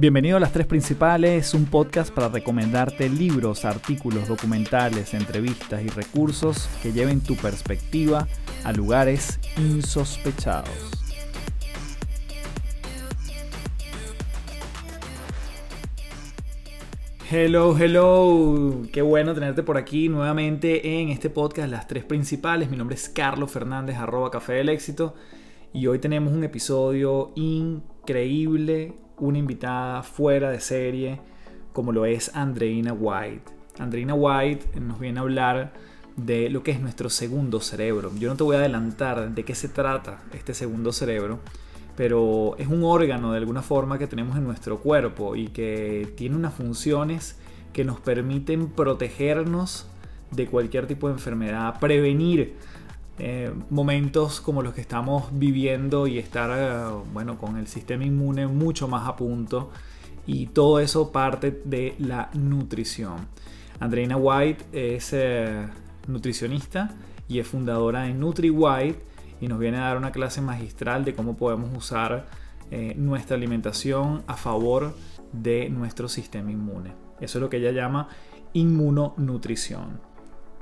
Bienvenido a Las Tres Principales, un podcast para recomendarte libros, artículos, documentales, entrevistas y recursos que lleven tu perspectiva a lugares insospechados. Hello, hello. Qué bueno tenerte por aquí nuevamente en este podcast Las Tres Principales. Mi nombre es Carlos Fernández, arroba Café del Éxito. Y hoy tenemos un episodio increíble, una invitada fuera de serie como lo es Andreina White. Andreina White nos viene a hablar de lo que es nuestro segundo cerebro. Yo no te voy a adelantar de qué se trata este segundo cerebro, pero es un órgano de alguna forma que tenemos en nuestro cuerpo y que tiene unas funciones que nos permiten protegernos de cualquier tipo de enfermedad, prevenir eh, momentos como los que estamos viviendo y estar eh, bueno, con el sistema inmune mucho más a punto y todo eso parte de la nutrición. Andreina White es eh, nutricionista y es fundadora de NutriWhite y nos viene a dar una clase magistral de cómo podemos usar nuestra alimentación a favor de nuestro sistema inmune. Eso es lo que ella llama inmunonutrición.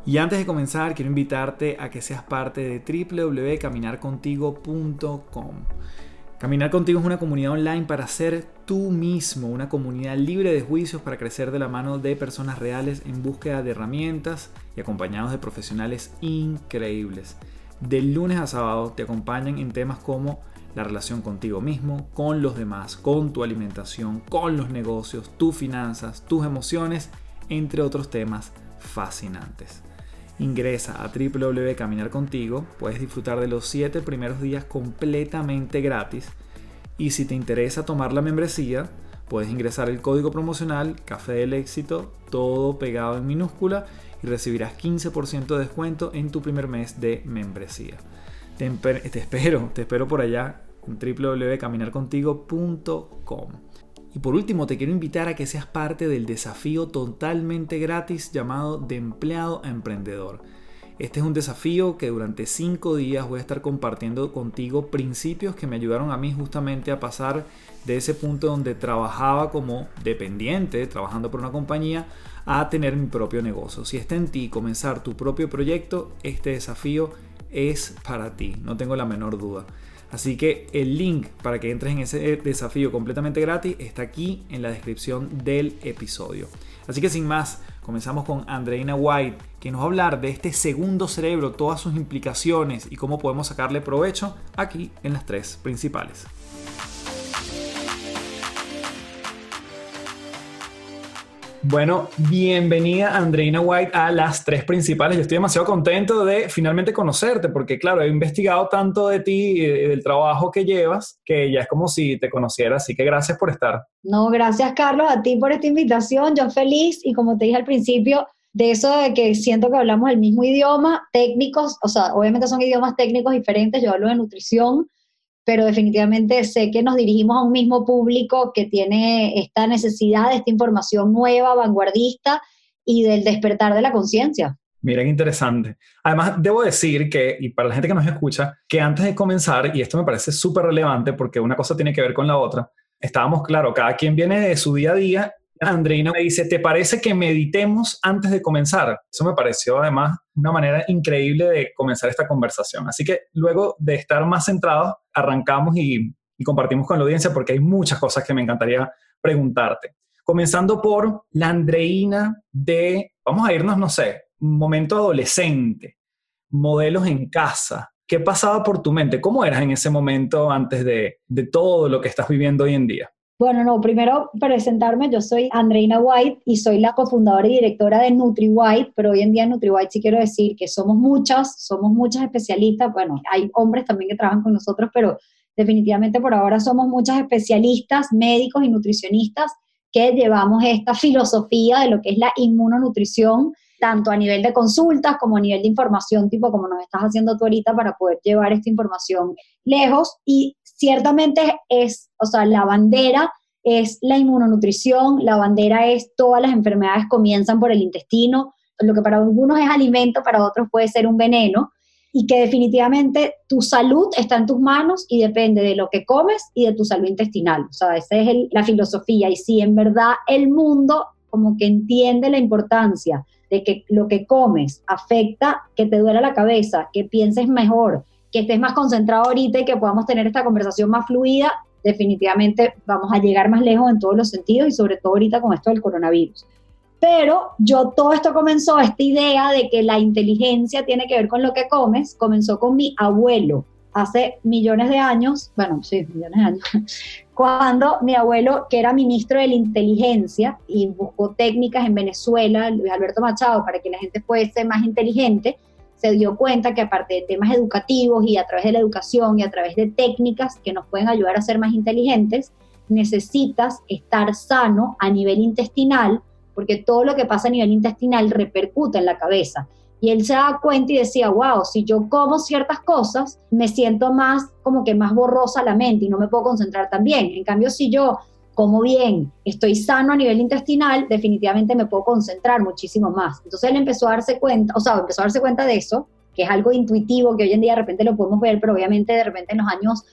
Y antes de comenzar, quiero invitarte a que seas parte de www.caminarcontigo.com. Caminar contigo es una comunidad online para ser tú mismo, una comunidad libre de juicios para crecer de la mano de personas reales en búsqueda de herramientas y acompañados de profesionales increíbles. De lunes a sábado te acompañan en temas como la relación contigo mismo, con los demás, con tu alimentación, con los negocios, tus finanzas, tus emociones, entre otros temas fascinantes. Ingresa a www.caminarcontigo, puedes disfrutar de los 7 primeros días completamente gratis y si te interesa tomar la membresía, puedes ingresar el código promocional Café del Éxito, todo pegado en minúscula y recibirás 15% de descuento en tu primer mes de membresía. Te, espero, te espero por allá en www.caminarcontigo.com. Y por último, te quiero invitar a que seas parte del desafío totalmente gratis llamado De empleado a emprendedor. Este es un desafío que durante 5 días voy a estar compartiendo contigo principios que me ayudaron a mí justamente a pasar de ese punto donde trabajaba como dependiente, trabajando por una compañía, a tener mi propio negocio. Si está en ti comenzar tu propio proyecto, este desafío es para ti, no tengo la menor duda. Así que el link para que entres en ese desafío completamente gratis está aquí en la descripción del episodio. Así que sin más, comenzamos con Andreina White, que nos va a hablar de este segundo cerebro, todas sus implicaciones y cómo podemos sacarle provecho aquí en las tres principales. Bueno, bienvenida Andreina White a las tres principales. Yo estoy demasiado contento de finalmente conocerte porque, claro, he investigado tanto de ti y del trabajo que llevas que ya es como si te conociera. Así que gracias por estar. No, gracias Carlos a ti por esta invitación. Yo feliz y como te dije al principio, de eso de que siento que hablamos el mismo idioma, técnicos, o sea, obviamente son idiomas técnicos diferentes. Yo hablo de nutrición pero definitivamente sé que nos dirigimos a un mismo público que tiene esta necesidad de esta información nueva, vanguardista y del despertar de la conciencia. Miren, interesante. Además, debo decir que, y para la gente que nos escucha, que antes de comenzar, y esto me parece súper relevante porque una cosa tiene que ver con la otra, estábamos, claro, cada quien viene de su día a día Andreina me dice, ¿te parece que meditemos antes de comenzar? Eso me pareció además una manera increíble de comenzar esta conversación. Así que luego de estar más centrados, arrancamos y, compartimos con la audiencia porque hay muchas cosas que me encantaría preguntarte. Comenzando por la Andreina de, vamos a irnos, no sé, momento adolescente, modelos en casa. ¿Qué pasaba por tu mente? ¿Cómo eras en ese momento antes de, de todo lo que estás viviendo hoy en día? Bueno, no, primero presentarme, yo soy Andreina White y soy la cofundadora y directora de NutriWhite, pero hoy en día en NutriWhite sí quiero decir que somos muchas, somos muchas especialistas, bueno, hay hombres también que trabajan con nosotros, pero definitivamente por ahora somos muchas especialistas, médicos y nutricionistas que llevamos esta filosofía de lo que es la inmunonutrición, tanto a nivel de consultas como a nivel de información, tipo como nos estás haciendo tú ahorita para poder llevar esta información lejos. Y ciertamente es, o sea, la bandera es la inmunonutrición, la bandera es todas las enfermedades comienzan por el intestino, lo que para algunos es alimento, para otros puede ser un veneno. y que definitivamente tu salud está en tus manos y depende de lo que comes y de tu salud intestinal. O sea, esa es la filosofía. Y si en verdad el mundo como que entiende la importancia de que lo que comes afecta que te duela la cabeza, que pienses mejor, que estés más concentrado ahorita y que podamos tener esta conversación más fluida, definitivamente vamos a llegar más lejos en todos los sentidos y sobre todo ahorita con esto del coronavirus. Pero yo todo esto comenzó, esta idea de que la inteligencia tiene que ver con lo que comes, comenzó con mi abuelo hace millones de años, bueno, sí, millones de años, cuando mi abuelo, que era ministro de la inteligencia y buscó técnicas en Venezuela, Luis Alberto Machado, para que la gente fuese más inteligente, se dio cuenta que aparte de temas educativos y a través de la educación y a través de técnicas que nos pueden ayudar a ser más inteligentes, necesitas estar sano a nivel intestinal porque todo lo que pasa a nivel intestinal repercute en la cabeza. Y él se da cuenta y decía, wow, si yo como ciertas cosas, me siento más como que más borrosa la mente y no me puedo concentrar tan bien. En cambio, si yo como bien, estoy sano a nivel intestinal, definitivamente me puedo concentrar muchísimo más. Entonces él empezó a darse cuenta, o sea, empezó a darse cuenta de eso, que es algo intuitivo, que hoy en día de repente lo podemos ver, pero obviamente de repente en los años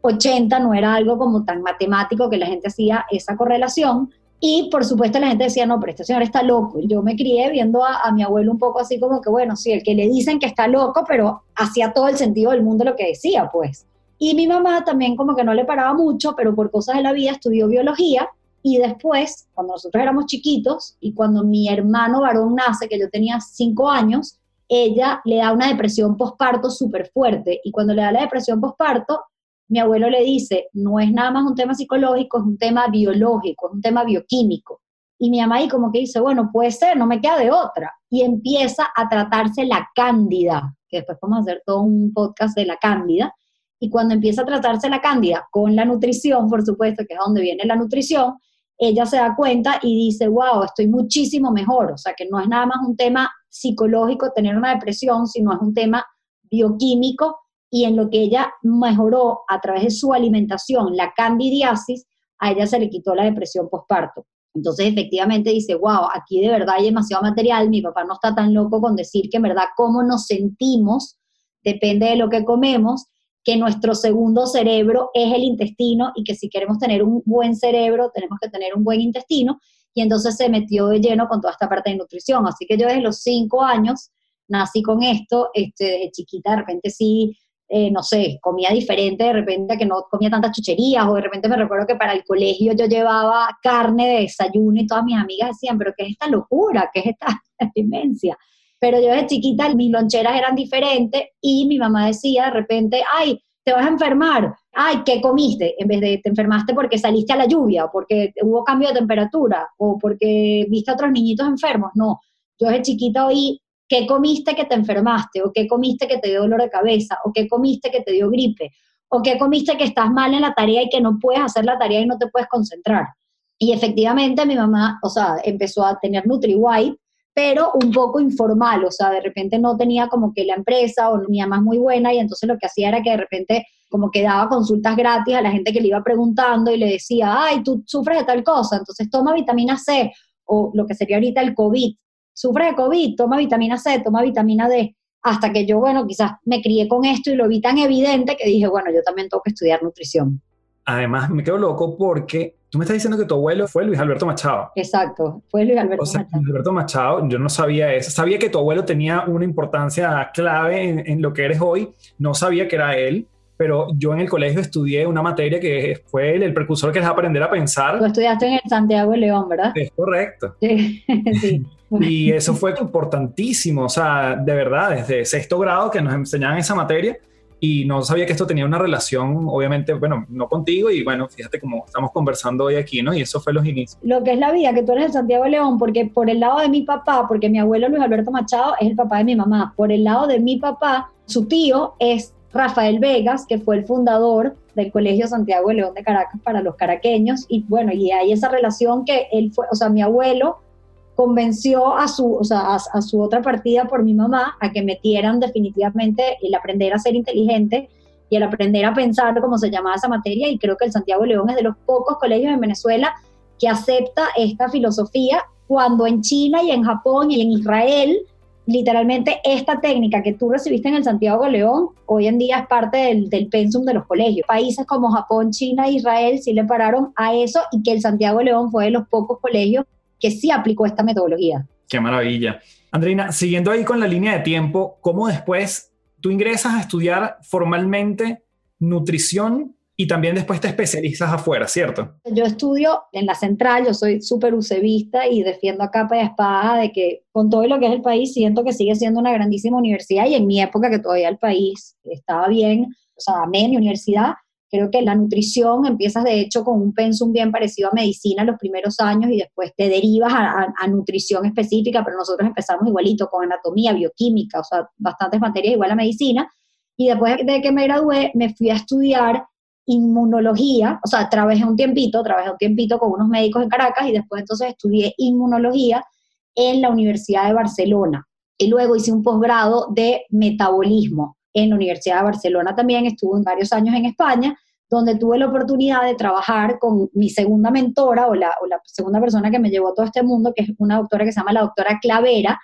80 no era algo como tan matemático que la gente hacía esa correlación, y por supuesto la gente decía, no, pero este señor está loco. Yo me crié viendo a, mi abuelo un poco así como que, bueno, sí, el que le dicen que está loco, pero hacía todo el sentido del mundo lo que decía, pues. Y mi mamá también como que no le paraba mucho, pero por cosas de la vida estudió biología y después, cuando nosotros éramos chiquitos y cuando mi hermano varón nace, que yo tenía cinco años, ella le da una depresión postparto súper fuerte y cuando le da la depresión postparto, mi abuelo le dice, no es nada más un tema psicológico, es un tema biológico, es un tema bioquímico. Y mi mamá ahí como que dice, bueno, puede ser, no me queda de otra. Y empieza a tratarse la cándida, que después vamos a hacer todo un podcast de la cándida. Y cuando empieza a tratarse la cándida con la nutrición, por supuesto, que es donde viene la nutrición, ella se da cuenta y dice, wow, estoy muchísimo mejor. O sea, que no es nada más un tema psicológico tener una depresión, sino es un tema bioquímico y en lo que ella mejoró a través de su alimentación, la candidiasis, a ella se le quitó la depresión postparto. Entonces, efectivamente dice, wow, aquí de verdad hay demasiado material, mi papá no está tan loco con decir que en verdad cómo nos sentimos depende de lo que comemos, que nuestro segundo cerebro es el intestino y que si queremos tener un buen cerebro tenemos que tener un buen intestino. Y entonces se metió de lleno con toda esta parte de nutrición. Así que yo desde los cinco años nací con esto, este, de chiquita de repente sí eh, no sé, comía diferente, de repente que no comía tantas chucherías, o de repente me recuerdo que para el colegio yo llevaba carne de desayuno y todas mis amigas decían, pero ¿qué es esta locura? ¿Qué es esta demencia? Pero yo de chiquita mis loncheras eran diferentes y mi mamá decía de repente, ay, te vas a enfermar, ay, ¿qué comiste? En vez de te enfermaste porque saliste a la lluvia, o porque hubo cambio de temperatura, o porque viste a otros niñitos enfermos. No, yo de chiquita oí ¿Qué comiste que te enfermaste? ¿O qué comiste que te dio dolor de cabeza? ¿O qué comiste que te dio gripe? ¿O qué comiste que estás mal en la tarea y que no puedes hacer la tarea y no te puedes concentrar? Y efectivamente mi mamá, o sea, empezó a tener NutriWhite, pero un poco informal, o sea, de repente no tenía como que la empresa o mi mamá es muy buena y entonces lo que hacía era que de repente como que daba consultas gratis a la gente que le iba preguntando y le decía, ay, tú sufres de tal cosa, entonces toma vitamina C o lo que sería ahorita el COVID, sufre de COVID, toma vitamina C, toma vitamina D, hasta que yo, bueno, quizás me crié con esto y lo vi tan evidente que dije, bueno, yo también tengo que estudiar nutrición. Además, me quedo loco porque tú me estás diciendo que tu abuelo fue Luis Alberto Machado. Exacto, fue Luis Alberto o sea, Machado. Luis Alberto Machado, yo no sabía eso. Sabía que tu abuelo tenía una importancia clave en, en lo que eres hoy. No sabía que era él pero yo en el colegio estudié una materia que fue el, precursor que es aprender a pensar. Tú estudiaste en el Santiago de León, ¿verdad? Es correcto. Sí, sí. Y eso fue importantísimo, o sea, de verdad, desde sexto grado que nos enseñaban esa materia y no sabía que esto tenía una relación, obviamente, bueno, no contigo y bueno, fíjate cómo estamos conversando hoy aquí, ¿no? Y eso fue los inicios. Lo que es la vida, que tú eres el Santiago de León, porque por el lado de mi papá, porque mi abuelo Luis Alberto Machado es el papá de mi mamá, por el lado de mi papá, su tío es Rafael Vegas, que fue el fundador del Colegio Santiago de León de Caracas para los caraqueños, y bueno, y hay esa relación que él fue, o sea, mi abuelo convenció a su, o sea, a, su otra partida por mi mamá a que metieran definitivamente el aprender a ser inteligente y el aprender a pensar, como se llamaba esa materia, y creo que el Santiago León es de los pocos colegios en Venezuela que acepta esta filosofía, cuando en China y en Japón y en Israel literalmente esta técnica que tú recibiste en el Santiago León, hoy en día es parte del, del pensum de los colegios. Países como Japón, China e Israel sí le pararon a eso y que el Santiago León fue de los pocos colegios que sí aplicó esta metodología. Qué maravilla. Andreina, siguiendo ahí con la línea de tiempo, ¿cómo después tú ingresas a estudiar formalmente nutrición y también después te especializas afuera, ¿cierto? Yo estudio en la central, yo soy súper ucevista y defiendo a capa y a espada de que con todo lo que es el país siento que sigue siendo una grandísima universidad y en mi época que todavía el país estaba bien, o sea, amé mi universidad, creo que la nutrición empiezas de hecho con un pensum bien parecido a medicina los primeros años y después te derivas a, a nutrición específica, pero nosotros empezamos igualito con anatomía, bioquímica, o sea, bastantes materias igual a medicina. Y después de que me gradué, me fui a estudiar inmunología, o sea, trabajé un tiempito, trabajé un tiempito con unos médicos en Caracas y después entonces estudié inmunología en la Universidad de Barcelona. Y luego hice un posgrado de metabolismo en la Universidad de Barcelona también, estuve varios años en España, donde tuve la oportunidad de trabajar con mi segunda mentora o la, segunda persona que me llevó a todo este mundo, que es una doctora que se llama la doctora Clavera,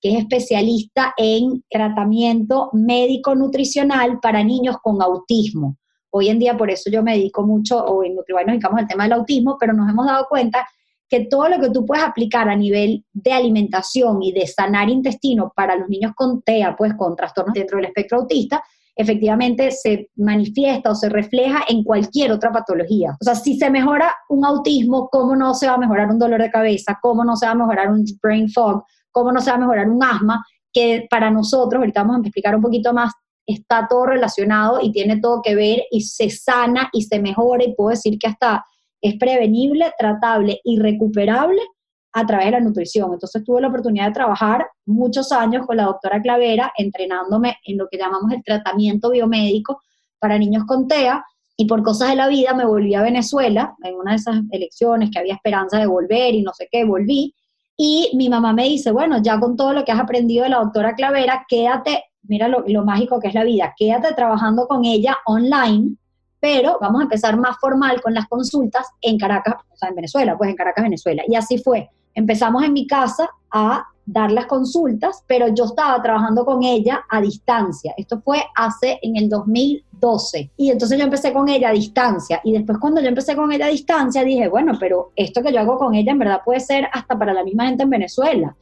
que es especialista en tratamiento médico-nutricional para niños con autismo. Hoy en día, por eso yo me dedico mucho, o en Nutribuy nos dedicamos al tema del autismo, pero nos hemos dado cuenta que todo lo que tú puedes aplicar a nivel de alimentación y de sanar intestino para los niños con TEA, pues con trastornos dentro del espectro autista, efectivamente se manifiesta o se refleja en cualquier otra patología. O sea, si se mejora un autismo, ¿cómo no se va a mejorar un dolor de cabeza? ¿Cómo no se va a mejorar un brain fog? ¿Cómo no se va a mejorar un asma? Que para nosotros, ahorita vamos a explicar un poquito más, está todo relacionado y tiene todo que ver y se sana y se mejora y puedo decir que hasta es prevenible, tratable y recuperable a través de la nutrición. Entonces tuve la oportunidad de trabajar muchos años con la doctora Clavera, entrenándome en lo que llamamos el tratamiento biomédico para niños con TEA, y por cosas de la vida me volví a Venezuela, en una de esas elecciones que había esperanza de volver y no sé qué, volví, y mi mamá me dice, bueno, ya con todo lo que has aprendido de la doctora Clavera, quédate mira lo, mágico que es la vida, quédate trabajando con ella online, pero vamos a empezar más formal con las consultas en Caracas, o sea, en Venezuela, pues en Caracas, Venezuela. Y así fue. Empezamos en mi casa a dar las consultas, pero yo estaba trabajando con ella a distancia. Esto fue hace en el 2012. Y entonces yo empecé con ella a distancia. Y después cuando yo empecé con ella a distancia, dije, bueno, pero esto que yo hago con ella en verdad puede ser hasta para la misma gente en Venezuela.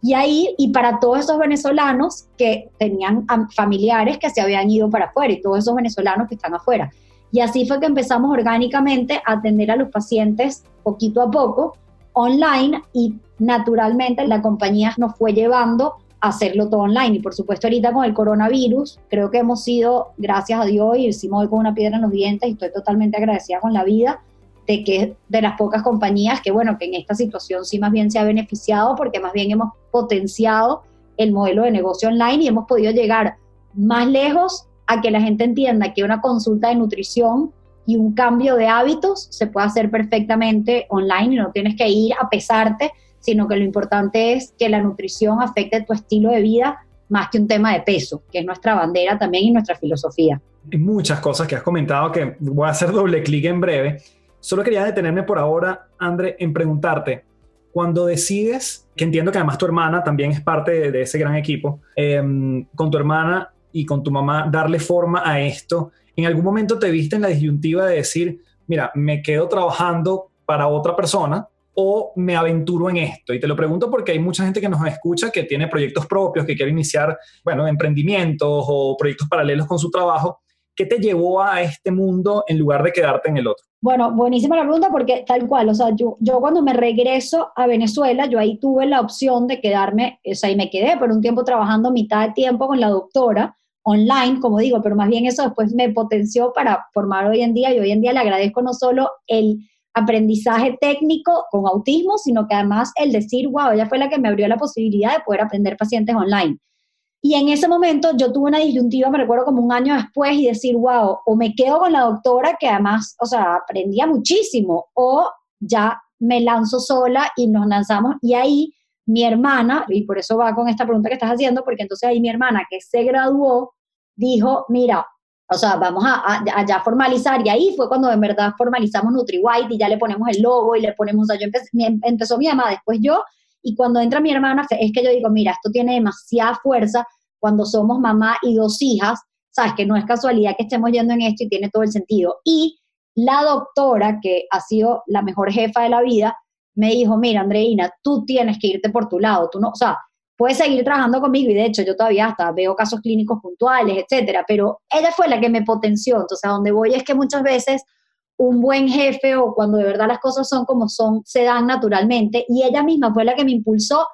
Y ahí, y para todos esos venezolanos que tenían familiares que se habían ido para afuera y todos esos venezolanos que están afuera. Y así fue que empezamos orgánicamente a atender a los pacientes poquito a poco, online, y naturalmente la compañía nos fue llevando a hacerlo todo online. Y por supuesto ahorita con el coronavirus, creo que hemos sido, gracias a Dios, y hicimos hoy con una piedra en los dientes y estoy totalmente agradecida con la vida, de que de las pocas compañías que, bueno, que en esta situación sí más bien se ha beneficiado porque más bien hemos potenciado el modelo de negocio online y hemos podido llegar más lejos que la gente entienda que una consulta de nutrición y un cambio de hábitos se puede hacer perfectamente online y no tienes que ir a pesarte, sino que lo importante es que la nutrición afecte tu estilo de vida más que un tema de peso, que es nuestra bandera también y nuestra filosofía. Hay muchas cosas que has comentado que voy a hacer doble clic en breve Solo quería detenerme por ahora, André, en preguntarte, cuando decides, que entiendo que además tu hermana también es parte de, ese gran equipo, em, con tu hermana y con tu mamá, darle forma a esto, ¿en algún momento te viste en la disyuntiva de decir, mira, me quedo trabajando para otra persona o me aventuro en esto? Y te lo pregunto porque hay mucha gente que nos escucha que tiene proyectos propios, que quiere iniciar, bueno, emprendimientos o proyectos paralelos con su trabajo. ¿Qué te llevó a este mundo en lugar de quedarte en el otro? Bueno, buenísima la pregunta porque tal cual, o sea, yo, yo cuando me regreso a Venezuela, yo ahí tuve la opción de quedarme, o sea, y me quedé por un tiempo trabajando mitad de tiempo con la doctora online, como digo, pero más bien eso después me potenció para formar hoy en día y hoy en día le agradezco no solo el aprendizaje técnico con autismo, sino que además el decir, wow, ella fue la que me abrió la posibilidad de poder aprender pacientes online. Y en ese momento yo tuve una disyuntiva, me recuerdo como un año después, y decir, wow, o me quedo con la doctora, que además, o sea, aprendía muchísimo, o ya me lanzo sola y nos lanzamos. Y ahí mi hermana, y por eso va con esta pregunta que estás haciendo, porque entonces ahí mi hermana que se graduó, dijo, mira, o sea, vamos a, ya formalizar, y ahí fue cuando en verdad formalizamos NutriWhite y ya le ponemos el logo y le ponemos, o sea, yo empecé, empezó mi mamá, después yo, Y cuando entra mi hermana, es que yo digo, mira, esto tiene demasiada fuerza cuando somos mamá y dos hijas, sabes que no es casualidad que estemos yendo en esto y tiene todo el sentido. Y la doctora, que ha sido la mejor jefa de la vida, me dijo, mira, Andreina, tú tienes que irte por tu lado, tú no, o sea, puedes seguir trabajando conmigo y de hecho yo todavía hasta veo casos clínicos puntuales, etcétera, pero ella fue la que me potenció, entonces a donde voy es que muchas veces un buen jefe o cuando de verdad las cosas son como son, se dan naturalmente. Y ella misma fue la que me impulsó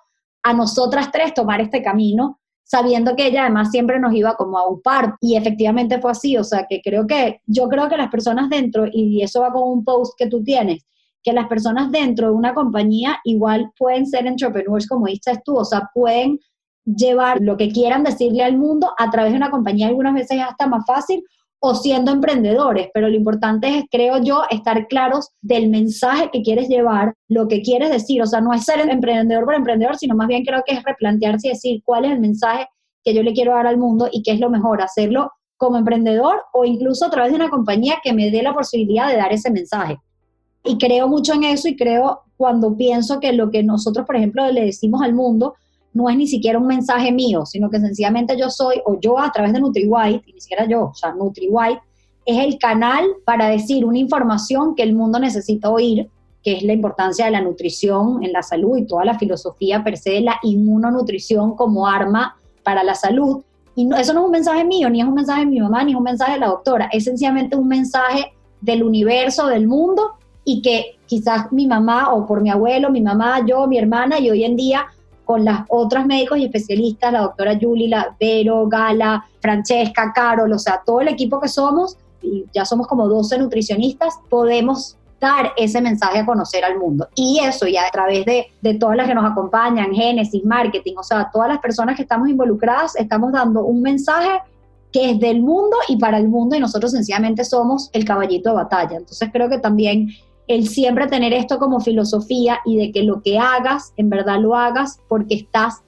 a nosotras tres tomar este camino, sabiendo que ella además siempre nos iba como a un par. Y efectivamente fue así, o sea que creo que yo creo que las personas dentro, y eso va con un post que tú tienes, que las personas dentro de una compañía igual pueden ser entrepreneurs, como dices tú, o sea, pueden llevar lo que quieran decirle al mundo a través de una compañía, algunas veces es hasta más fácil, o siendo emprendedores, pero lo importante es, creo yo, estar claros del mensaje que quieres llevar, lo que quieres decir, o sea, no es ser emprendedor por emprendedor, sino más bien creo que es replantearse y decir cuál es el mensaje que yo le quiero dar al mundo y qué es lo mejor, hacerlo como emprendedor o incluso a través de una compañía que me dé la posibilidad de dar ese mensaje y creo mucho en eso y creo cuando pienso que lo que nosotros, por ejemplo, le decimos al mundo no es ni siquiera un mensaje mío, sino que sencillamente yo soy, o yo a través de NutriWhite, ni siquiera yo, o sea, NutriWhite es el canal para decir una información que el mundo necesita oír, que es la importancia de la nutrición en la salud y toda la filosofía per se de la inmunonutrición como arma para la salud. Y eso no es un mensaje mío, ni es un mensaje de mi mamá, ni es un mensaje de la doctora, es sencillamente un mensaje del universo, del mundo, y que quizás mi mamá o por mi abuelo, mi mamá, yo, mi hermana y hoy en día con las otras médicos y especialistas, la doctora Julie, Vero, Gala, Francesca, Carol, o sea, todo el equipo que somos, y ya somos como 12 nutricionistas, podemos dar ese mensaje a conocer al mundo. Y eso ya a través de, de todas las que nos acompañan, Génesis, Marketing, o sea, todas las personas que estamos involucradas, estamos dando un mensaje que es del mundo y para el mundo y nosotros sencillamente somos el caballito de batalla. Entonces creo que también el siempre tener esto como filosofía y de que lo que hagas, en verdad lo hagas porque estás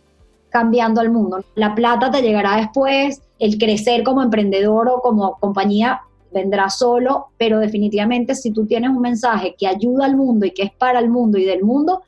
cambiando al mundo. La plata te llegará después, el crecer como emprendedor o como compañía vendrá solo, pero definitivamente si tú tienes un mensaje que ayuda al mundo y que es para el mundo y del mundo,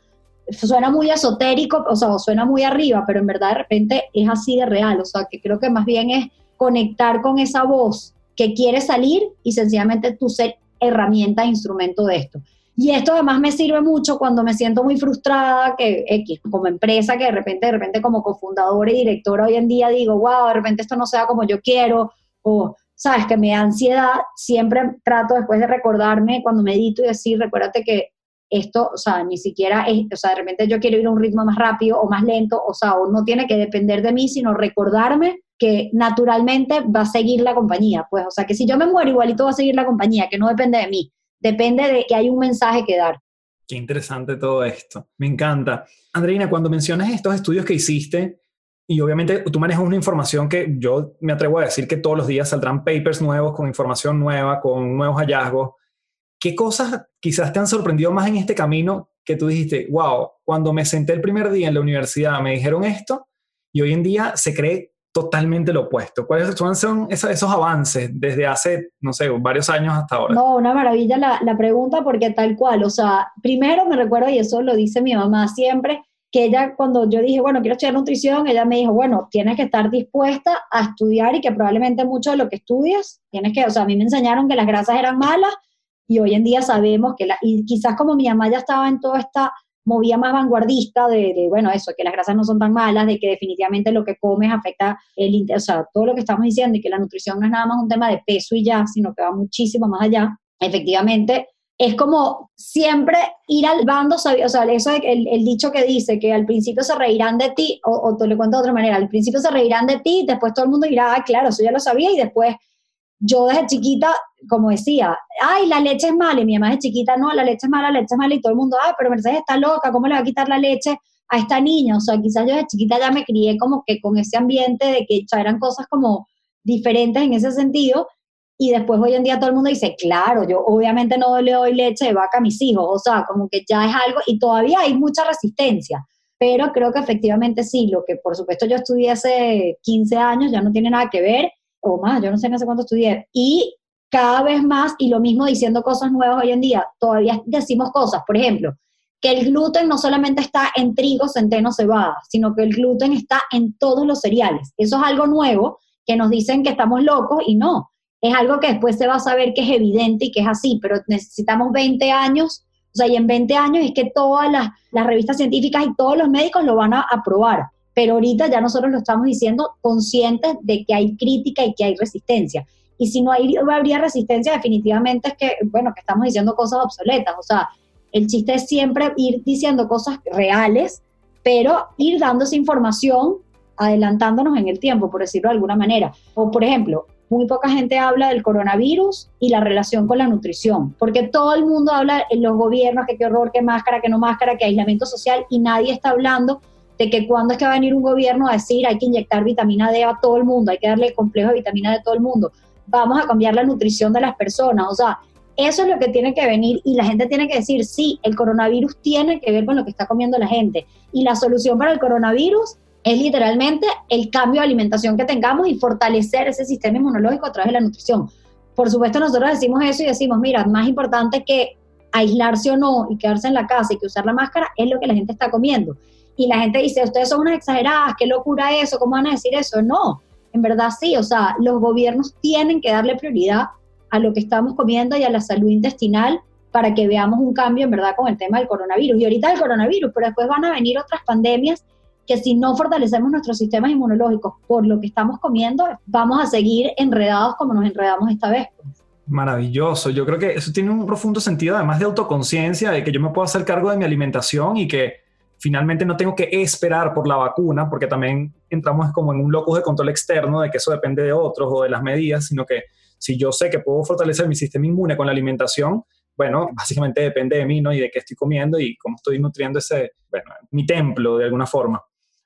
suena muy esotérico, o sea, suena muy arriba, pero en verdad de repente es así de real, o sea, que creo que más bien es conectar con esa voz que quiere salir y sencillamente tú ser herramienta, instrumento de esto. Y esto además me sirve mucho cuando me siento muy frustrada, que X, como empresa, que de repente, de repente como cofundadora y directora hoy en día digo, wow, de repente esto no sea como yo quiero, o sabes, que me da ansiedad, siempre trato después de recordarme cuando medito y decir, recuérdate que esto, o sea, ni siquiera es, o sea, de repente yo quiero ir a un ritmo más rápido o más lento, o sea, o no tiene que depender de mí, sino recordarme que naturalmente va a seguir la compañía, pues, o sea, que si yo me muero igualito va a seguir la compañía, que no depende de mí, depende de que hay un mensaje que dar. Qué interesante todo esto, me encanta. Andreina, cuando mencionas estos estudios que hiciste, y obviamente tú manejas una información que yo me atrevo a decir que todos los días saldrán papers nuevos con información nueva, con nuevos hallazgos. ¿Qué cosas quizás te han sorprendido más en este camino que tú dijiste, wow, cuando me senté el primer día en la universidad me dijeron esto y hoy en día se cree totalmente lo opuesto. ¿Cuáles son esos, avances desde hace, no sé, varios años hasta ahora? No, una maravilla la, la, pregunta porque tal cual, o sea, primero me recuerdo, y eso lo dice mi mamá siempre, que ella cuando yo dije, bueno, quiero estudiar nutrición, ella me dijo, bueno, tienes que estar dispuesta a estudiar y que probablemente mucho de lo que estudias, tienes que, o sea, a mí me enseñaron que las grasas eran malas y hoy en día sabemos que, la, y quizás como mi mamá ya estaba en toda esta movía más vanguardista de, bueno, eso, que las grasas no son tan malas, de que definitivamente lo que comes afecta el, o sea, todo lo que estamos diciendo y que la nutrición no es nada más un tema de peso y ya, sino que va muchísimo más allá. Efectivamente, es como siempre ir al bando, o sea, eso es el, el, dicho que dice que al principio se reirán de ti, o, o te lo cuento de otra manera, al principio se reirán de ti, después todo el mundo dirá, ah, claro, eso ya lo sabía, y después yo desde chiquita, como decía, ay, la leche es mala, y mi mamá es chiquita, no, la leche es mala, la leche es mala, y todo el mundo, ay, pero Mercedes está loca, ¿cómo le va a quitar la leche a esta niña? O sea, quizás yo desde chiquita ya me crié como que con ese ambiente de que ya eran cosas como diferentes en ese sentido, y después hoy en día todo el mundo dice, claro, yo obviamente no le doy leche de vaca a mis hijos, o sea, como que ya es algo, y todavía hay mucha resistencia, pero creo que efectivamente sí, lo que por supuesto yo estudié hace 15 años ya no tiene nada que ver, o más, yo no sé no sé cuánto estudié, y cada vez más, y lo mismo diciendo cosas nuevas hoy en día, todavía decimos cosas, por ejemplo, que el gluten no solamente está en trigo, centeno, cebada, sino que el gluten está en todos los cereales. Eso es algo nuevo que nos dicen que estamos locos y no. Es algo que después se va a saber que es evidente y que es así, pero necesitamos 20 años, o sea, y en 20 años es que todas las, revistas científicas y todos los médicos lo van a aprobar. Pero ahorita ya nosotros lo estamos diciendo conscientes de que hay crítica y que hay resistencia. Y si no, hay, habría resistencia, definitivamente es que, bueno, que estamos diciendo cosas obsoletas. O sea, el chiste es siempre ir diciendo cosas reales, pero ir dándose información adelantándonos en el tiempo, por decirlo de alguna manera. O, por ejemplo, muy poca gente habla del coronavirus y la relación con la nutrición, porque todo el mundo habla en los gobiernos que qué horror, qué máscara, que no máscara, que aislamiento social, y nadie está hablando de que cuando es que va a venir un gobierno a decir hay que inyectar vitamina D a todo el mundo, hay que darle el complejo de vitamina D a todo el mundo, vamos a cambiar la nutrición de las personas, o sea, eso es lo que tiene que venir y la gente tiene que decir, sí, el coronavirus tiene que ver con lo que está comiendo la gente. Y la solución para el coronavirus es literalmente el cambio de alimentación que tengamos y fortalecer ese sistema inmunológico a través de la nutrición. Por supuesto, nosotros decimos eso y decimos, mira, más importante que aislarse o no y quedarse en la casa y que usar la máscara es lo que la gente está comiendo. Y la gente dice, ustedes son unas exageradas, qué locura eso, ¿cómo van a decir eso? No, en verdad sí, o sea, los gobiernos tienen que darle prioridad a lo que estamos comiendo y a la salud intestinal para que veamos un cambio en verdad con el tema del coronavirus. Y ahorita el coronavirus, pero después van a venir otras pandemias que si no fortalecemos nuestros sistemas inmunológicos por lo que estamos comiendo, vamos a seguir enredados como nos enredamos esta vez. Maravilloso. Yo creo que eso tiene un profundo sentido, además de autoconciencia, de que yo me puedo hacer cargo de mi alimentación y que finalmente no tengo que esperar por la vacuna, porque también entramos como en un locus de control externo, de que eso depende de otros o de las medidas, sino que si yo sé que puedo fortalecer mi sistema inmune con la alimentación, bueno, básicamente depende de mí, ¿no? Y de qué estoy comiendo y cómo estoy nutriendo ese, bueno, mi templo de alguna forma.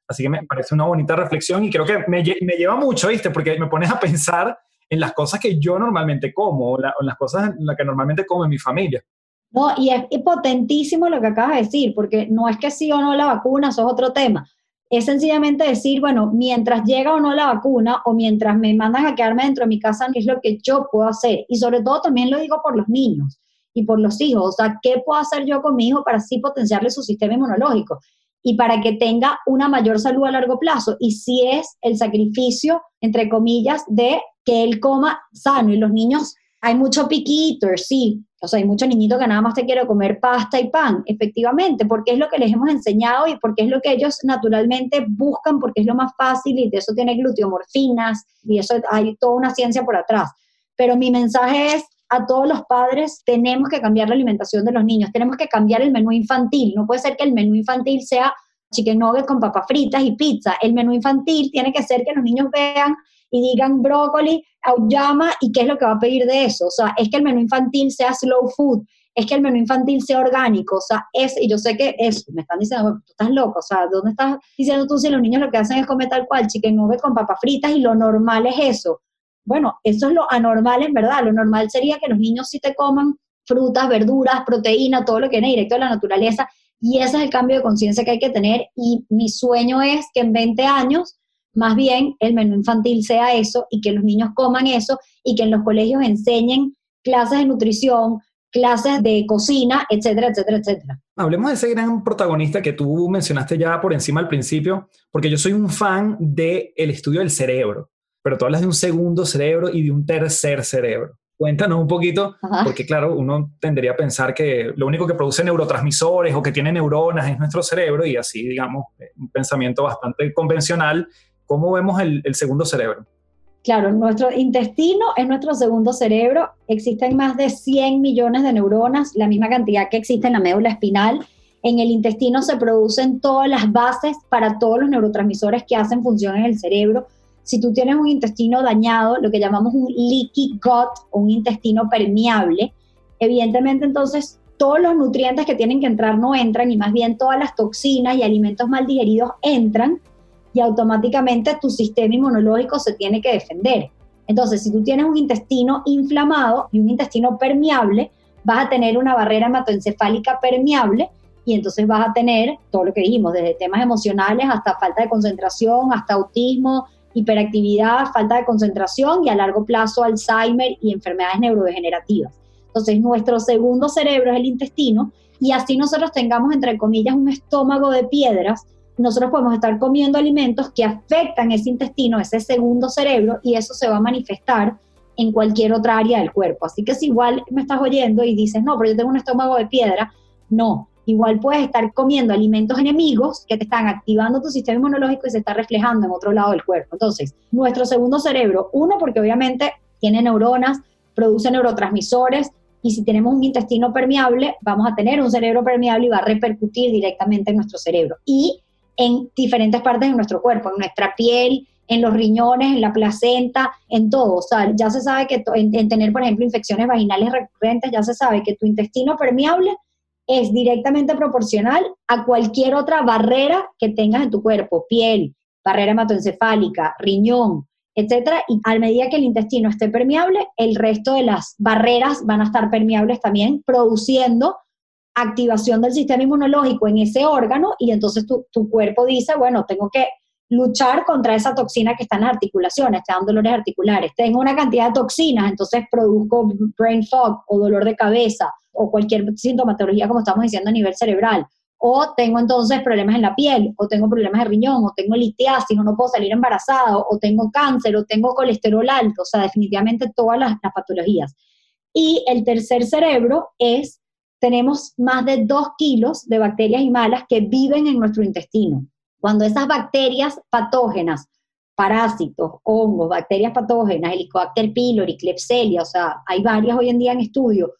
Así que me parece una bonita reflexión y creo que me, lleva mucho, ¿viste? Porque me pones a pensar en las cosas que yo normalmente como, o, en las cosas en las que normalmente come mi familia. No, y es potentísimo lo que acabas de decir, porque no es que sí o no la vacuna, eso es otro tema. Es sencillamente decir, bueno, mientras llega o no la vacuna o mientras me mandan a quedarme dentro de mi casa, ¿qué es lo que yo puedo hacer? Y sobre todo también lo digo por los niños y por los hijos. O sea, ¿qué puedo hacer yo con mi hijo para así potenciarle su sistema inmunológico? y para que tenga una mayor salud a largo plazo. Y si es el sacrificio, entre comillas, de que él coma sano. Y los niños, hay mucho piquito, sí. O sea, hay muchos niñitos que nada más te quieren comer pasta y pan, efectivamente, porque es lo que les hemos enseñado y porque es lo que ellos naturalmente buscan, porque es lo más fácil y de eso tiene gluteomorfinas y eso hay toda una ciencia por atrás. Pero mi mensaje es, a todos los padres tenemos que cambiar la alimentación de los niños, tenemos que cambiar el menú infantil. No puede ser que el menú infantil sea chicken nuggets con papas fritas y pizza. El menú infantil tiene que ser que los niños vean y digan brócoli, auyama y qué es lo que va a pedir de eso. O sea, es que el menú infantil sea slow food, es que el menú infantil sea orgánico, o sea, es, y yo sé que eso, me están diciendo, tú estás loco, o sea, ¿dónde estás diciendo tú si los niños lo que hacen es comer tal cual, chicken nuggets con papas fritas y lo normal es eso? Bueno, eso es lo anormal en verdad. Lo normal sería que los niños sí te coman frutas, verduras, proteína, todo lo que viene directo de la naturaleza. Y ese es el cambio de conciencia que hay que tener. Y mi sueño es que en 20 años, más bien, el menú infantil sea eso y que los niños coman eso y que en los colegios enseñen clases de nutrición, clases de cocina, etcétera, etcétera, etcétera. Hablemos de ese gran protagonista que tú mencionaste ya por encima al principio, porque yo soy un fan del el estudio del cerebro pero tú hablas de un segundo cerebro y de un tercer cerebro. Cuéntanos un poquito, porque claro, uno tendría a pensar que lo único que produce neurotransmisores o que tiene neuronas es nuestro cerebro y así, digamos, eh, un pensamiento bastante convencional. ¿Cómo vemos el, el segundo cerebro? Claro, nuestro intestino es nuestro segundo cerebro. Existen más de 100 millones de neuronas, la misma cantidad que existe en la médula espinal. En el intestino se producen todas las bases para todos los neurotransmisores que hacen función en el cerebro si tú tienes un intestino dañado, lo que llamamos un leaky gut, un intestino permeable, evidentemente entonces todos los nutrientes que tienen que entrar no entran y más bien todas las toxinas y alimentos mal digeridos entran y automáticamente tu sistema inmunológico se tiene que defender. Entonces, si tú tienes un intestino inflamado y un intestino permeable, vas a tener una barrera hematoencefálica permeable y entonces vas a tener todo lo que dijimos, desde temas emocionales hasta falta de concentración, hasta autismo, hiperactividad, falta de concentración y a largo plazo Alzheimer y enfermedades neurodegenerativas. Entonces, nuestro segundo cerebro es el intestino y así nosotros tengamos, entre comillas, un estómago de piedras, nosotros podemos estar comiendo alimentos que afectan ese intestino, ese segundo cerebro, y eso se va a manifestar en cualquier otra área del cuerpo. Así que si igual me estás oyendo y dices, no, pero yo tengo un estómago de piedra, no, igual puedes estar comiendo alimentos enemigos que te están activando tu sistema inmunológico y se está reflejando en otro lado del cuerpo. Entonces, nuestro segundo cerebro, uno, porque obviamente tiene neuronas, produce neurotransmisores, y si tenemos un intestino permeable, vamos a tener un cerebro permeable y va a repercutir directamente en nuestro cerebro. Y en diferentes partes de nuestro cuerpo, en nuestra piel, en los riñones, en la placenta, en todo. O sea, ya se sabe que en, tener, por ejemplo, infecciones vaginales recurrentes, ya se sabe que tu intestino permeable es directamente proporcional a cualquier otra barrera que tengas en tu cuerpo, piel, barrera hematoencefálica, riñón, etcétera. Y a medida que el intestino esté permeable, el resto de las barreras van a estar permeables también, produciendo activación del sistema inmunológico en ese órgano y entonces tu, tu cuerpo dice, bueno, tengo que luchar contra esa toxina que está en las articulaciones, te dan dolores articulares. Tengo una cantidad de toxinas, entonces produzco brain fog o dolor de cabeza o cualquier sintomatología, como estamos diciendo, a nivel cerebral. O tengo entonces problemas en la piel, o tengo problemas de riñón, o tengo litiasis, o no puedo salir embarazada, o tengo cáncer, o tengo colesterol alto, o sea, definitivamente todas las, las patologías. Y el tercer cerebro es, tenemos más de dos kilos de bacterias y malas que viven en nuestro intestino. Cuando esas bacterias patógenas, parásitos, hongos, bacterias patógenas, Helicobacter pylori, Klebsiella, o sea, hay varias hoy en día en estudio,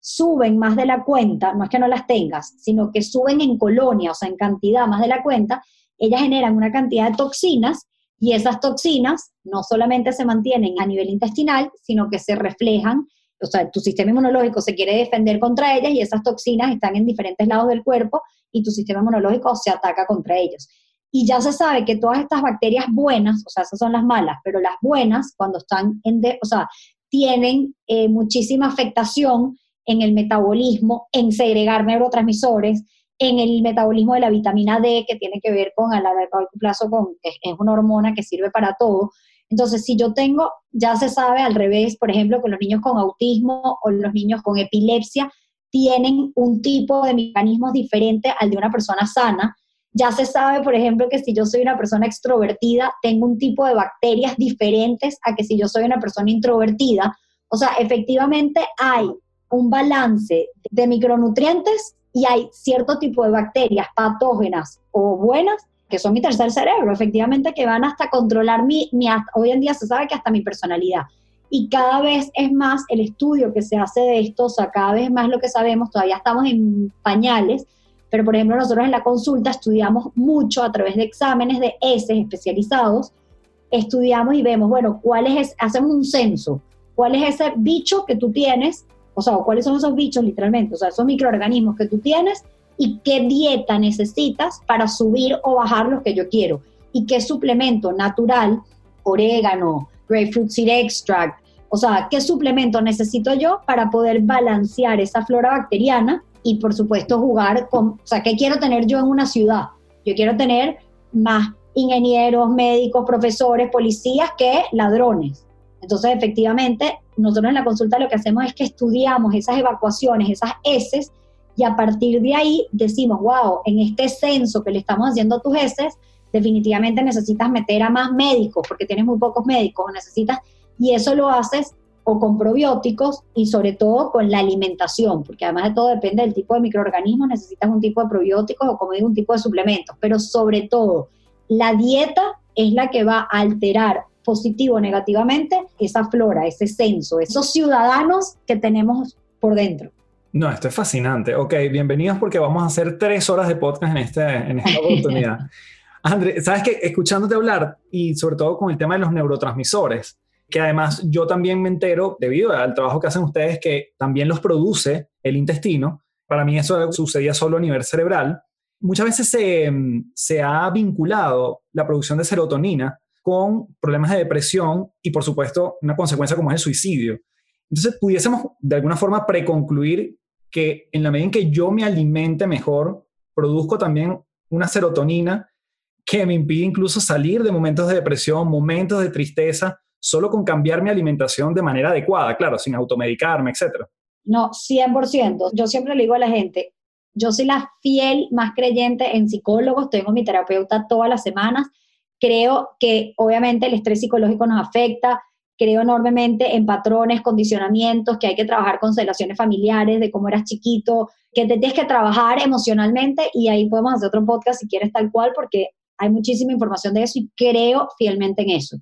suben más de la cuenta, no es que no las tengas, sino que suben en colonia, o sea, en cantidad más de la cuenta, ellas generan una cantidad de toxinas y esas toxinas no solamente se mantienen a nivel intestinal, sino que se reflejan, o sea, tu sistema inmunológico se quiere defender contra ellas y esas toxinas están en diferentes lados del cuerpo y tu sistema inmunológico se ataca contra ellos. Y ya se sabe que todas estas bacterias buenas, o sea, esas son las malas, pero las buenas, cuando están en, o sea, tienen eh, muchísima afectación en el metabolismo, en segregar neurotransmisores, en el metabolismo de la vitamina D, que tiene que ver con a largo plazo, con, que es una hormona que sirve para todo. Entonces, si yo tengo, ya se sabe al revés, por ejemplo, que los niños con autismo o los niños con epilepsia tienen un tipo de mecanismos diferente al de una persona sana, ya se sabe, por ejemplo, que si yo soy una persona extrovertida, tengo un tipo de bacterias diferentes a que si yo soy una persona introvertida. O sea, efectivamente hay un balance de micronutrientes y hay cierto tipo de bacterias patógenas o buenas que son mi tercer cerebro, efectivamente, que van hasta controlar mi, mi, hoy en día se sabe que hasta mi personalidad. Y cada vez es más el estudio que se hace de esto, o sea, cada vez más lo que sabemos, todavía estamos en pañales, pero, por ejemplo, nosotros en la consulta estudiamos mucho a través de exámenes de heces especializados, estudiamos y vemos, bueno, cuál es, hacemos un censo, cuál es ese bicho que tú tienes, o sea, cuáles son esos bichos literalmente, o sea, esos microorganismos que tú tienes y qué dieta necesitas para subir o bajar los que yo quiero y qué suplemento natural, orégano, grapefruit seed extract, o sea, qué suplemento necesito yo para poder balancear esa flora bacteriana y por supuesto jugar con, o sea, ¿qué quiero tener yo en una ciudad? Yo quiero tener más ingenieros, médicos, profesores, policías que ladrones. Entonces, efectivamente, nosotros en la consulta lo que hacemos es que estudiamos esas evacuaciones, esas heces, y a partir de ahí decimos, wow, en este censo que le estamos haciendo a tus heces, definitivamente necesitas meter a más médicos, porque tienes muy pocos médicos, necesitas, y eso lo haces o con probióticos y sobre todo con la alimentación, porque además de todo depende del tipo de microorganismo, necesitas un tipo de probióticos o como digo, un tipo de suplementos, pero sobre todo la dieta es la que va a alterar positivo o negativamente esa flora, ese censo, esos ciudadanos que tenemos por dentro. No, esto es fascinante. Ok, bienvenidos porque vamos a hacer tres horas de podcast en, este, en esta oportunidad. André, sabes que escuchándote hablar y sobre todo con el tema de los neurotransmisores, que además yo también me entero, debido al trabajo que hacen ustedes, que también los produce el intestino. Para mí eso sucedía solo a nivel cerebral. Muchas veces se, se ha vinculado la producción de serotonina con problemas de depresión y, por supuesto, una consecuencia como es el suicidio. Entonces, pudiésemos de alguna forma preconcluir que en la medida en que yo me alimente mejor, produzco también una serotonina que me impide incluso salir de momentos de depresión, momentos de tristeza, solo con cambiar mi alimentación de manera adecuada, claro, sin automedicarme, etc. No, 100%. Yo siempre le digo a la gente, yo soy la fiel más creyente en psicólogos, tengo mi terapeuta todas las semanas. Creo que obviamente el estrés psicológico nos afecta, creo enormemente en patrones, condicionamientos, que hay que trabajar con relaciones familiares, de cómo eras chiquito, que te tienes que trabajar emocionalmente y ahí podemos hacer otro podcast si quieres tal cual, porque hay muchísima información de eso y creo fielmente en eso.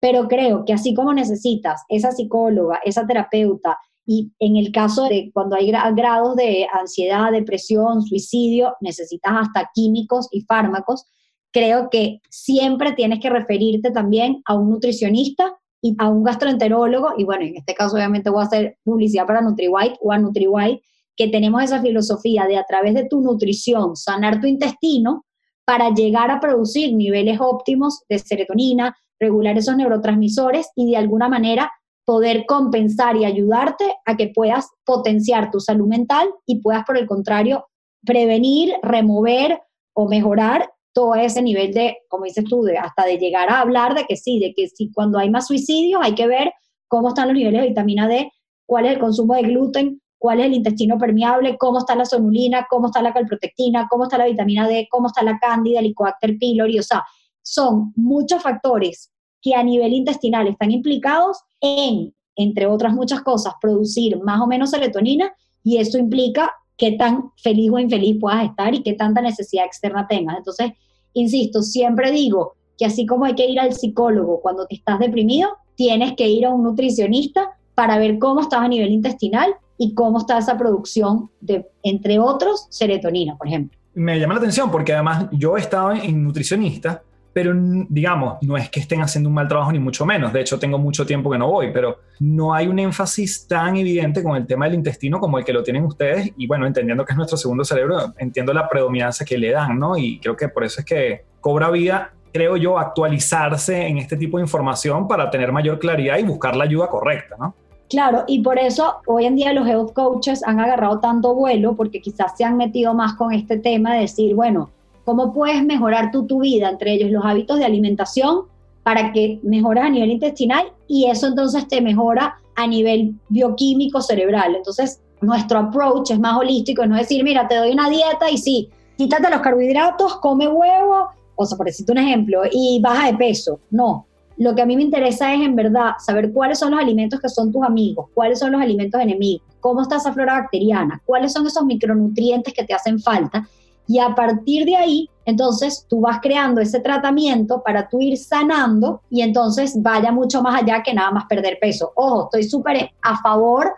Pero creo que así como necesitas esa psicóloga, esa terapeuta, y en el caso de cuando hay grados de ansiedad, depresión, suicidio, necesitas hasta químicos y fármacos, creo que siempre tienes que referirte también a un nutricionista y a un gastroenterólogo, y bueno, en este caso obviamente voy a hacer publicidad para NutriWhite o a NutriWhite, que tenemos esa filosofía de a través de tu nutrición sanar tu intestino para llegar a producir niveles óptimos de serotonina, regular esos neurotransmisores y de alguna manera poder compensar y ayudarte a que puedas potenciar tu salud mental y puedas, por el contrario, prevenir, remover o mejorar todo ese nivel de, como dices tú, hasta de llegar a hablar de que sí, de que si cuando hay más suicidios hay que ver cómo están los niveles de vitamina D, cuál es el consumo de gluten, cuál es el intestino permeable, cómo está la sonulina, cómo está la calprotectina, cómo está la vitamina D, cómo está la cándida, el Helicobacter pylori, o sea, son muchos factores que a nivel intestinal están implicados en, entre otras muchas cosas, producir más o menos serotonina y eso implica qué tan feliz o infeliz puedas estar y qué tanta necesidad externa tengas. Entonces, insisto, siempre digo que así como hay que ir al psicólogo cuando te estás deprimido, tienes que ir a un nutricionista para ver cómo estás a nivel intestinal y cómo está esa producción de, entre otros, serotonina, por ejemplo. Me llama la atención porque además yo he estado en nutricionista pero digamos, no es que estén haciendo un mal trabajo ni mucho menos, de hecho tengo mucho tiempo que no voy, pero no hay un énfasis tan evidente con el tema del intestino como el que lo tienen ustedes y bueno, entendiendo que es nuestro segundo cerebro, entiendo la predominancia que le dan, ¿no? Y creo que por eso es que cobra vida, creo yo, actualizarse en este tipo de información para tener mayor claridad y buscar la ayuda correcta, ¿no? Claro, y por eso hoy en día los health coaches han agarrado tanto vuelo porque quizás se han metido más con este tema de decir, bueno, cómo puedes mejorar tú tu vida, entre ellos los hábitos de alimentación, para que mejores a nivel intestinal y eso entonces te mejora a nivel bioquímico cerebral. Entonces, nuestro approach es más holístico, no decir, mira, te doy una dieta y sí, quítate los carbohidratos, come huevo, o sea, por decirte un ejemplo, y baja de peso. No, lo que a mí me interesa es en verdad saber cuáles son los alimentos que son tus amigos, cuáles son los alimentos enemigos, cómo está esa flora bacteriana, cuáles son esos micronutrientes que te hacen falta y a partir de ahí, entonces tú vas creando ese tratamiento para tú ir sanando y entonces vaya mucho más allá que nada más perder peso. Ojo, estoy súper a favor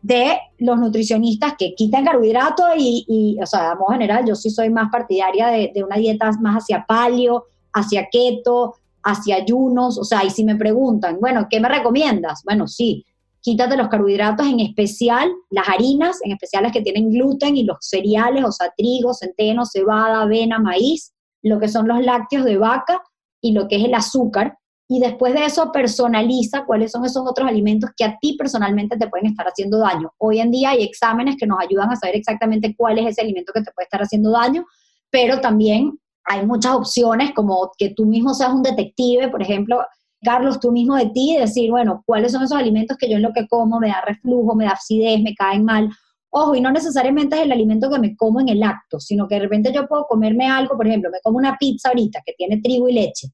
de los nutricionistas que quitan carbohidratos y, o sea, de general, yo sí soy más partidaria de, de una dieta más hacia palio, hacia keto, hacia ayunos, o sea, y si me preguntan, bueno, ¿qué me recomiendas? Bueno, sí, quítate los carbohidratos, en especial las harinas, en especial las que tienen gluten y los cereales, o sea, trigo, centeno, cebada, avena, maíz, lo que son los lácteos de vaca y lo que es el azúcar. Y después de eso personaliza cuáles son esos otros alimentos que a ti personalmente te pueden estar haciendo daño. Hoy en día hay exámenes que nos ayudan a saber exactamente cuál es ese alimento que te puede estar haciendo daño, pero también hay muchas opciones como que tú mismo seas un detective, por ejemplo, Carlos, tú mismo de ti, decir, bueno, ¿cuáles son esos alimentos que yo en lo que como me da reflujo, me da acidez, me caen mal? Ojo, y no necesariamente es el alimento que me como en el acto, sino que de repente yo puedo comerme algo, por ejemplo, me como una pizza ahorita que tiene trigo y leche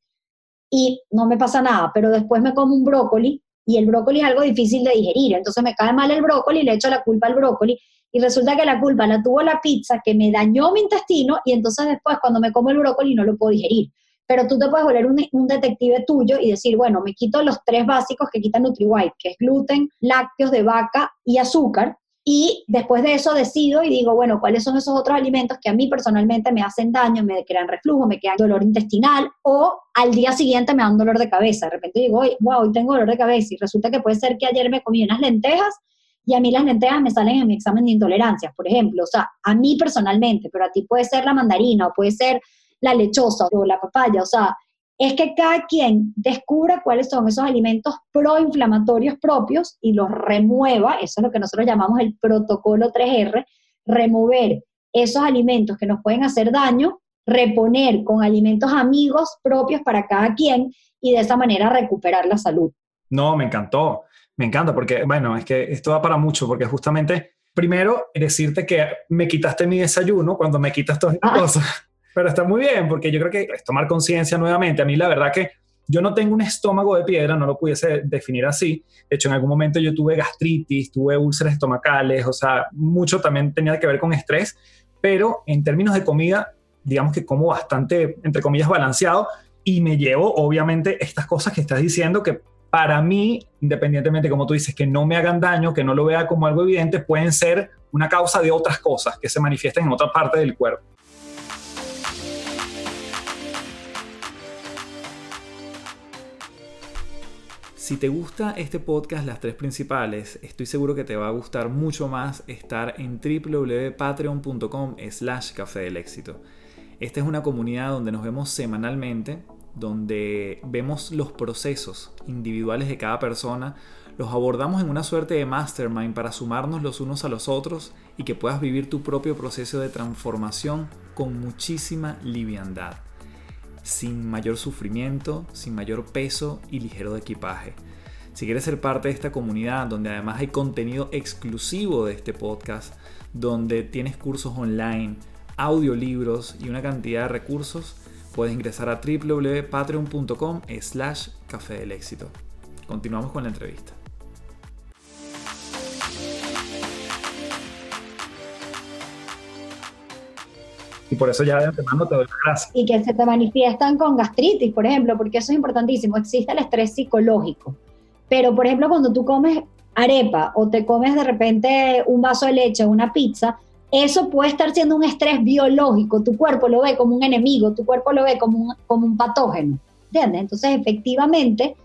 y no me pasa nada, pero después me como un brócoli y el brócoli es algo difícil de digerir, entonces me cae mal el brócoli y le echo la culpa al brócoli y resulta que la culpa la tuvo la pizza que me dañó mi intestino y entonces después cuando me como el brócoli no lo puedo digerir pero tú te puedes volver un, detective tuyo y decir, bueno, me quito los tres básicos que quita NutriWhite, que es gluten, lácteos de vaca y azúcar, y después de eso decido y digo, bueno, ¿cuáles son esos otros alimentos que a mí personalmente me hacen daño, me crean reflujo, me crean dolor intestinal o al día siguiente me dan dolor de cabeza? De repente digo, wow, hoy tengo dolor de cabeza y resulta que puede ser que ayer me comí unas lentejas y a mí las lentejas me salen en mi examen de intolerancias, por ejemplo. O sea, a mí personalmente, pero a ti puede ser la mandarina o puede ser la lechosa o la papaya, o sea, es que cada quien descubra cuáles son esos alimentos proinflamatorios propios y los remueva, eso es lo que nosotros llamamos el protocolo 3R, remover esos alimentos que nos pueden hacer daño, reponer con alimentos amigos propios para cada quien y de esa manera recuperar la salud. No, me encantó. Me encanta porque, bueno, es que esto va para mucho, porque justamente, primero, decirte que me quitaste mi desayuno cuando me quitas todas estas ah. cosas. Pero está muy bien, porque yo creo que es tomar conciencia nuevamente. A mí la verdad que yo no tengo un estómago de piedra, no lo pudiese definir así. De hecho, en algún momento yo tuve gastritis, tuve úlceras estomacales, o sea, mucho también tenía que ver con estrés, pero en términos de comida, digamos que como bastante, entre comillas, balanceado y me llevo, obviamente, estas cosas que estás diciendo que para mí, independientemente, como tú dices, que no me hagan daño, que no lo vea como algo evidente, pueden ser una causa de otras cosas que se manifiestan en otra parte del cuerpo. Si te gusta este podcast, las tres principales, estoy seguro que te va a gustar mucho más estar en www.patreon.com slash café del éxito. Esta es una comunidad donde nos vemos semanalmente, donde vemos los procesos individuales de cada persona, los abordamos en una suerte de mastermind para sumarnos los unos a los otros y que puedas vivir tu propio proceso de transformación con muchísima liviandad sin mayor sufrimiento, sin mayor peso y ligero de equipaje. Si quieres ser parte de esta comunidad donde además hay contenido exclusivo de este podcast, donde tienes cursos online, audiolibros y una cantidad de recursos, puedes ingresar a www.patreon.com slash café del éxito. Continuamos con la entrevista. Y por eso ya de antemano te doy gracias. Y que se te manifiestan con gastritis, por ejemplo, porque eso es importantísimo. Existe el estrés psicológico. Pero, por ejemplo, cuando tú comes arepa o te comes de repente un vaso de leche o una pizza, eso puede estar siendo un estrés biológico. Tu cuerpo lo ve como un enemigo, tu cuerpo lo ve como un, como un patógeno. ¿Entiendes? Entonces, efectivamente,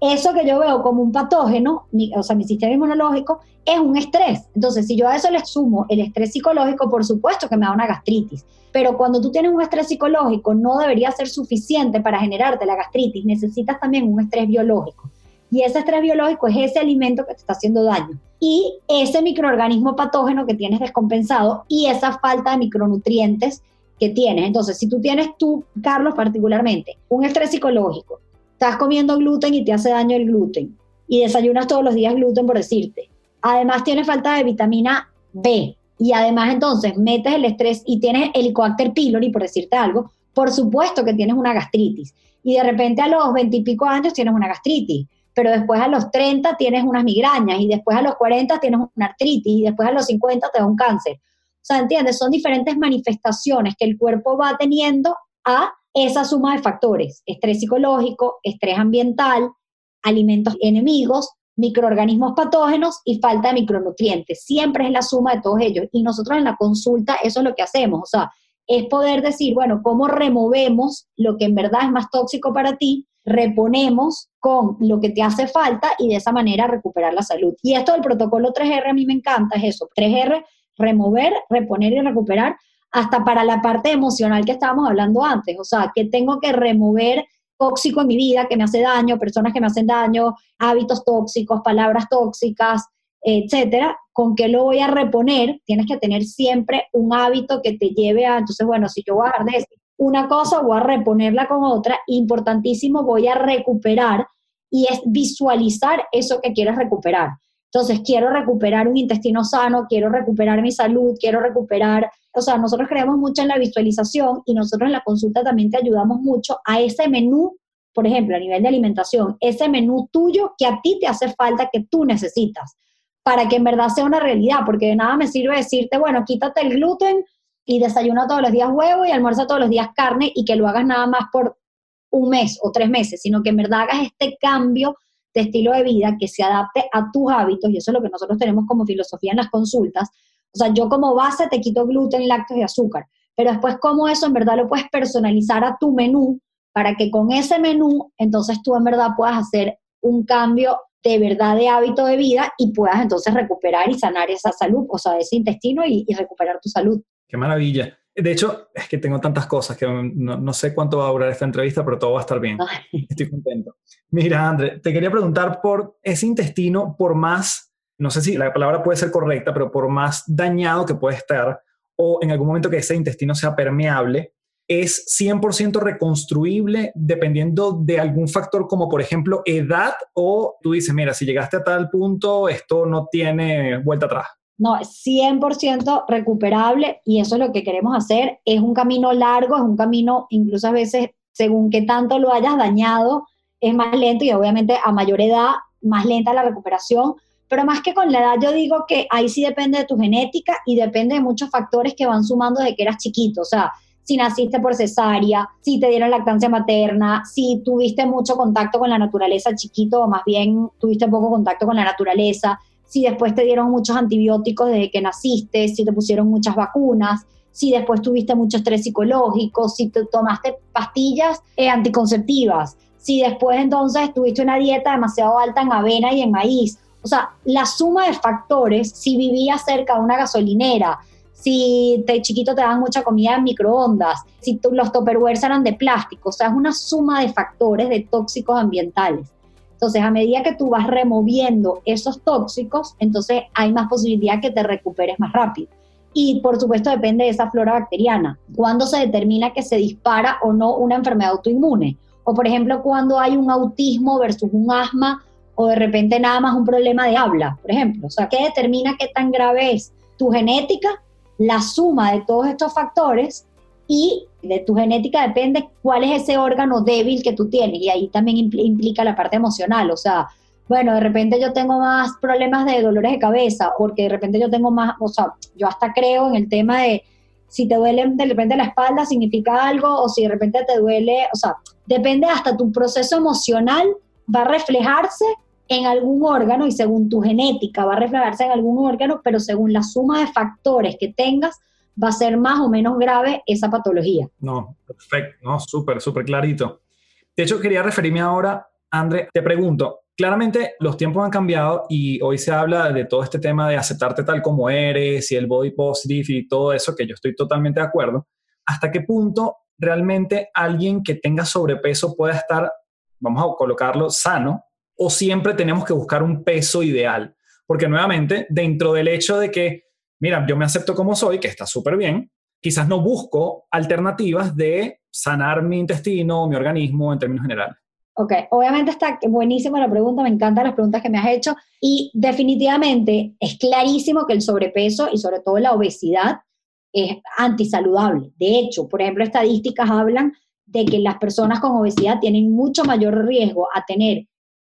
eso que yo veo como un patógeno, o sea, mi sistema inmunológico, es un estrés. Entonces, si yo a eso le sumo el estrés psicológico, por supuesto que me da una gastritis. Pero cuando tú tienes un estrés psicológico, no debería ser suficiente para generarte la gastritis. Necesitas también un estrés biológico. Y ese estrés biológico es ese alimento que te está haciendo daño. Y ese microorganismo patógeno que tienes descompensado y esa falta de micronutrientes que tienes. Entonces, si tú tienes tú, Carlos, particularmente, un estrés psicológico, estás comiendo gluten y te hace daño el gluten y desayunas todos los días gluten por decirte. Además tienes falta de vitamina B y además entonces metes el estrés y tienes el Helicobacter pylori por decirte algo, por supuesto que tienes una gastritis y de repente a los veintipico años tienes una gastritis, pero después a los 30 tienes unas migrañas y después a los 40 tienes una artritis y después a los 50 te da un cáncer. O sea, ¿entiendes? Son diferentes manifestaciones que el cuerpo va teniendo a esa suma de factores, estrés psicológico, estrés ambiental, alimentos enemigos, microorganismos patógenos y falta de micronutrientes. Siempre es la suma de todos ellos. Y nosotros en la consulta eso es lo que hacemos. O sea, es poder decir, bueno, ¿cómo removemos lo que en verdad es más tóxico para ti? Reponemos con lo que te hace falta y de esa manera recuperar la salud. Y esto del protocolo 3R a mí me encanta, es eso. 3R, remover, reponer y recuperar hasta para la parte emocional que estábamos hablando antes, o sea, que tengo que remover tóxico en mi vida que me hace daño, personas que me hacen daño, hábitos tóxicos, palabras tóxicas, etcétera, ¿con qué lo voy a reponer? Tienes que tener siempre un hábito que te lleve a, entonces, bueno, si yo voy a dejar una cosa, voy a reponerla con otra, importantísimo, voy a recuperar y es visualizar eso que quieres recuperar. Entonces, quiero recuperar un intestino sano, quiero recuperar mi salud, quiero recuperar, o sea, nosotros creemos mucho en la visualización y nosotros en la consulta también te ayudamos mucho a ese menú, por ejemplo, a nivel de alimentación, ese menú tuyo que a ti te hace falta, que tú necesitas, para que en verdad sea una realidad, porque de nada me sirve decirte, bueno, quítate el gluten y desayuna todos los días huevo y almuerza todos los días carne y que lo hagas nada más por un mes o tres meses, sino que en verdad hagas este cambio de estilo de vida que se adapte a tus hábitos, y eso es lo que nosotros tenemos como filosofía en las consultas. O sea, yo como base te quito gluten, lácteos y azúcar, pero después cómo eso en verdad lo puedes personalizar a tu menú para que con ese menú entonces tú en verdad puedas hacer un cambio de verdad de hábito de vida y puedas entonces recuperar y sanar esa salud, o sea, ese intestino y, y recuperar tu salud. Qué maravilla. De hecho, es que tengo tantas cosas que no, sé cuánto va a durar esta entrevista, pero todo va a estar bien. Estoy contento. Mira, André, te quería preguntar por ese intestino, por más, no sé si la palabra puede ser correcta, pero por más dañado que puede estar, o en algún momento que ese intestino sea permeable, es 100% reconstruible dependiendo de algún factor como por ejemplo edad o tú dices, mira, si llegaste a tal punto, esto no tiene vuelta atrás. No, es 100% recuperable y eso es lo que queremos hacer. Es un camino largo, es un camino incluso a veces, según qué tanto lo hayas dañado, es más lento y obviamente a mayor edad, más lenta la recuperación. Pero más que con la edad, yo digo que ahí sí depende de tu genética y depende de muchos factores que van sumando desde que eras chiquito. O sea, si naciste por cesárea, si te dieron lactancia materna, si tuviste mucho contacto con la naturaleza chiquito o más bien tuviste poco contacto con la naturaleza, si después te dieron muchos antibióticos desde que naciste, si te pusieron muchas vacunas, si después tuviste mucho estrés psicológico, si te tomaste pastillas eh, anticonceptivas, si después entonces tuviste una dieta demasiado alta en avena y en maíz. O sea, la suma de factores, si vivías cerca de una gasolinera, si de chiquito te daban mucha comida en microondas, si los topperwares eran de plástico, o sea, es una suma de factores de tóxicos ambientales. Entonces, a medida que tú vas removiendo esos tóxicos, entonces hay más posibilidad que te recuperes más rápido. Y por supuesto depende de esa flora bacteriana. ¿Cuándo se determina que se dispara o no una enfermedad autoinmune? O por ejemplo, cuando hay un autismo versus un asma o de repente nada más un problema de habla, por ejemplo. O sea, ¿qué determina qué tan grave es tu genética? La suma de todos estos factores y de tu genética depende cuál es ese órgano débil que tú tienes y ahí también implica la parte emocional, o sea, bueno, de repente yo tengo más problemas de dolores de cabeza, porque de repente yo tengo más, o sea, yo hasta creo en el tema de si te duele de repente la espalda significa algo, o si de repente te duele, o sea, depende hasta tu proceso emocional va a reflejarse en algún órgano y según tu genética va a reflejarse en algún órgano, pero según la suma de factores que tengas, va a ser más o menos grave esa patología. No, perfecto, no, súper, súper clarito. De hecho, quería referirme ahora, André, te pregunto, claramente los tiempos han cambiado y hoy se habla de todo este tema de aceptarte tal como eres y el body positive y todo eso, que yo estoy totalmente de acuerdo. ¿Hasta qué punto realmente alguien que tenga sobrepeso pueda estar, vamos a colocarlo, sano? ¿O siempre tenemos que buscar un peso ideal? Porque nuevamente, dentro del hecho de que mira, yo me acepto como soy, que está súper bien, quizás no busco alternativas de sanar mi intestino, mi organismo en términos generales. Ok, obviamente está buenísima la pregunta, me encantan las preguntas que me has hecho y definitivamente es clarísimo que el sobrepeso y sobre todo la obesidad es antisaludable. De hecho, por ejemplo, estadísticas hablan de que las personas con obesidad tienen mucho mayor riesgo a tener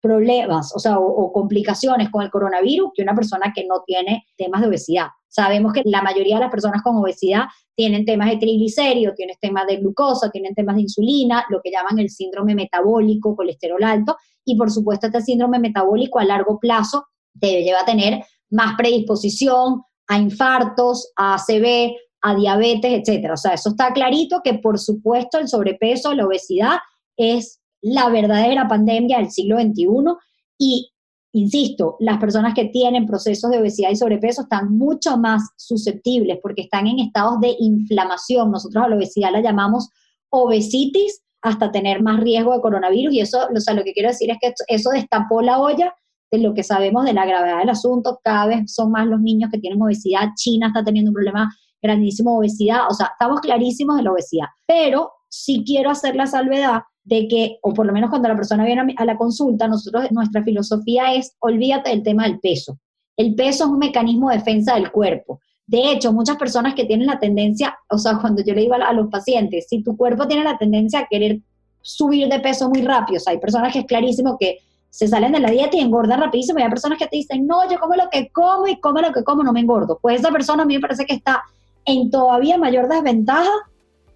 problemas, o sea, o, complicaciones con el coronavirus que una persona que no tiene temas de obesidad. Sabemos que la mayoría de las personas con obesidad tienen temas de triglicéridos, tienen temas de glucosa, tienen temas de insulina, lo que llaman el síndrome metabólico, colesterol alto, y por supuesto este síndrome metabólico a largo plazo te lleva a tener más predisposición a infartos, a ACV, a diabetes, etcétera. O sea, eso está clarito que por supuesto el sobrepeso, la obesidad es la verdadera pandemia del siglo XXI y, insisto, las personas que tienen procesos de obesidad y sobrepeso están mucho más susceptibles porque están en estados de inflamación. Nosotros a la obesidad la llamamos obesitis hasta tener más riesgo de coronavirus y eso, o sea, lo que quiero decir es que eso destapó la olla de lo que sabemos de la gravedad del asunto. Cada vez son más los niños que tienen obesidad. China está teniendo un problema grandísimo de obesidad. O sea, estamos clarísimos de la obesidad. Pero sí quiero hacer la salvedad de que, o por lo menos cuando la persona viene a, la consulta, nosotros, nuestra filosofía es, olvídate del tema del peso. El peso es un mecanismo de defensa del cuerpo. De hecho, muchas personas que tienen la tendencia, o sea, cuando yo le digo a, los pacientes, si tu cuerpo tiene la tendencia a querer subir de peso muy rápido, o sea, hay personas que es clarísimo que se salen de la dieta y engordan rapidísimo, y hay personas que te dicen, no, yo como lo que como y como lo que como, no me engordo. Pues esa persona a mí me parece que está en todavía mayor desventaja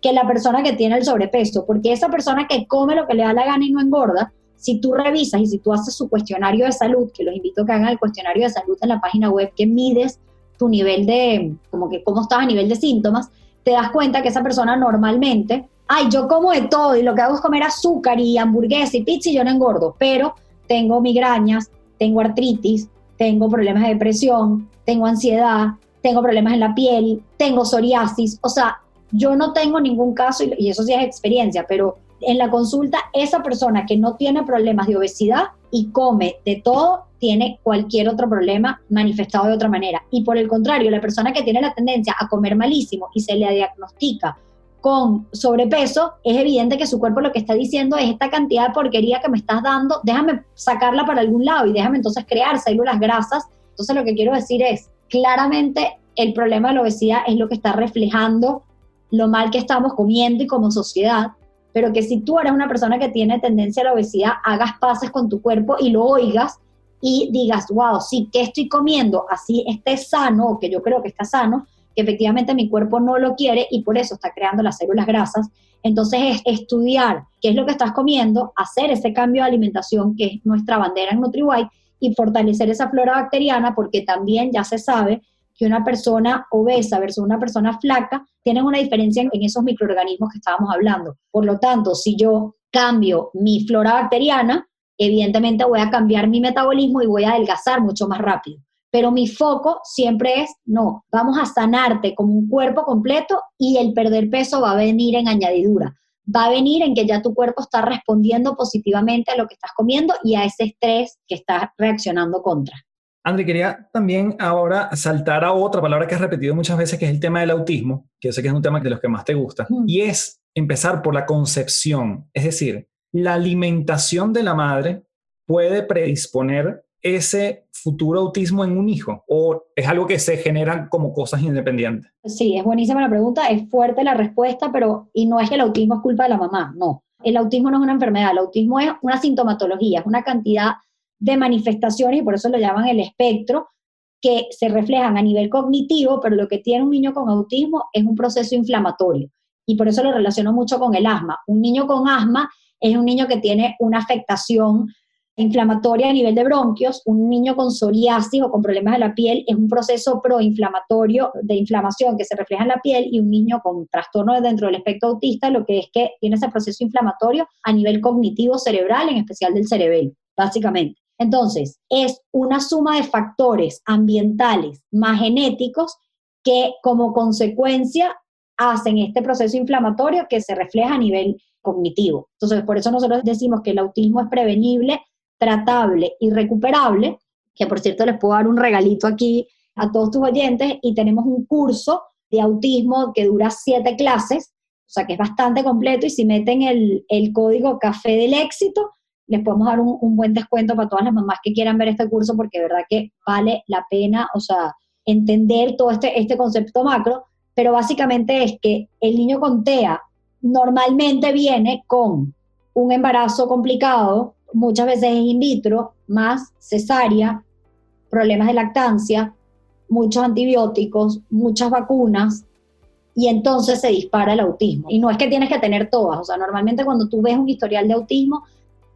que la persona que tiene el sobrepeso, porque esa persona que come lo que le da la gana y no engorda, si tú revisas y si tú haces su cuestionario de salud, que los invito a que hagan el cuestionario de salud en la página web, que mides tu nivel de, como que cómo estás a nivel de síntomas, te das cuenta que esa persona normalmente, ay, yo como de todo y lo que hago es comer azúcar y hamburguesa y pizza y yo no engordo, pero tengo migrañas, tengo artritis, tengo problemas de depresión, tengo ansiedad, tengo problemas en la piel, tengo psoriasis, o sea, yo no tengo ningún caso, y eso sí es experiencia, pero en la consulta, esa persona que no tiene problemas de obesidad y come de todo, tiene cualquier otro problema manifestado de otra manera. Y por el contrario, la persona que tiene la tendencia a comer malísimo y se le diagnostica con sobrepeso, es evidente que su cuerpo lo que está diciendo es esta cantidad de porquería que me estás dando, déjame sacarla para algún lado y déjame entonces crear células grasas. Entonces lo que quiero decir es, claramente el problema de la obesidad es lo que está reflejando lo mal que estamos comiendo y como sociedad, pero que si tú eres una persona que tiene tendencia a la obesidad, hagas pases con tu cuerpo y lo oigas y digas, wow, sí, que estoy comiendo? Así esté sano, o que yo creo que está sano, que efectivamente mi cuerpo no lo quiere y por eso está creando las células grasas. Entonces es estudiar qué es lo que estás comiendo, hacer ese cambio de alimentación que es nuestra bandera en NutriWhite y fortalecer esa flora bacteriana porque también ya se sabe una persona obesa versus una persona flaca tienen una diferencia en, en esos microorganismos que estábamos hablando. Por lo tanto, si yo cambio mi flora bacteriana, evidentemente voy a cambiar mi metabolismo y voy a adelgazar mucho más rápido pero mi foco siempre es, no, vamos a sanarte como un cuerpo completo y el perder peso va a venir en añadidura. Va a venir en que ya tu cuerpo está respondiendo positivamente a lo que estás comiendo y a ese estrés que estás reaccionando contra. André, quería también ahora saltar a otra palabra que has repetido muchas veces, que es el tema del autismo, que yo sé que es un tema de los que más te gusta, y es empezar por la concepción, es decir, la alimentación de la madre puede predisponer ese futuro autismo en un hijo? ¿O es algo que se generan como cosas independientes? Sí, es buenísima la pregunta, es fuerte la respuesta, pero y no es que el autismo es culpa de la mamá, no. El autismo no es una enfermedad, el autismo es una sintomatología, es una cantidad de manifestaciones y por eso lo llaman el espectro, que se reflejan a nivel cognitivo, pero lo que tiene un niño con autismo es un proceso inflamatorio. Y por eso lo relaciono mucho con el asma. Un niño con asma es un niño que tiene una afectación inflamatoria a nivel de bronquios, un niño con psoriasis o con problemas de la piel es un proceso proinflamatorio de inflamación que se refleja en la piel y un niño con trastorno dentro del espectro autista lo que es que tiene ese proceso inflamatorio a nivel cognitivo cerebral, en especial del cerebelo, básicamente. Entonces, es una suma de factores ambientales más genéticos que como consecuencia hacen este proceso inflamatorio que se refleja a nivel cognitivo. Entonces, por eso nosotros decimos que el autismo es prevenible tratable y recuperable, que por cierto les puedo dar un regalito aquí a todos tus oyentes, y tenemos un curso de autismo que dura siete clases, o sea que es bastante completo, y si meten el, código Café del Éxito, les podemos dar un, un, buen descuento para todas las mamás que quieran ver este curso, porque de verdad que vale la pena, o sea, entender todo este, este concepto macro, pero básicamente es que el niño con TEA normalmente viene con un embarazo complicado, muchas veces es in vitro, más cesárea, problemas de lactancia, muchos antibióticos, muchas vacunas, y entonces se dispara el autismo. Y no es que tienes que tener todas, o sea, normalmente cuando tú ves un historial de autismo,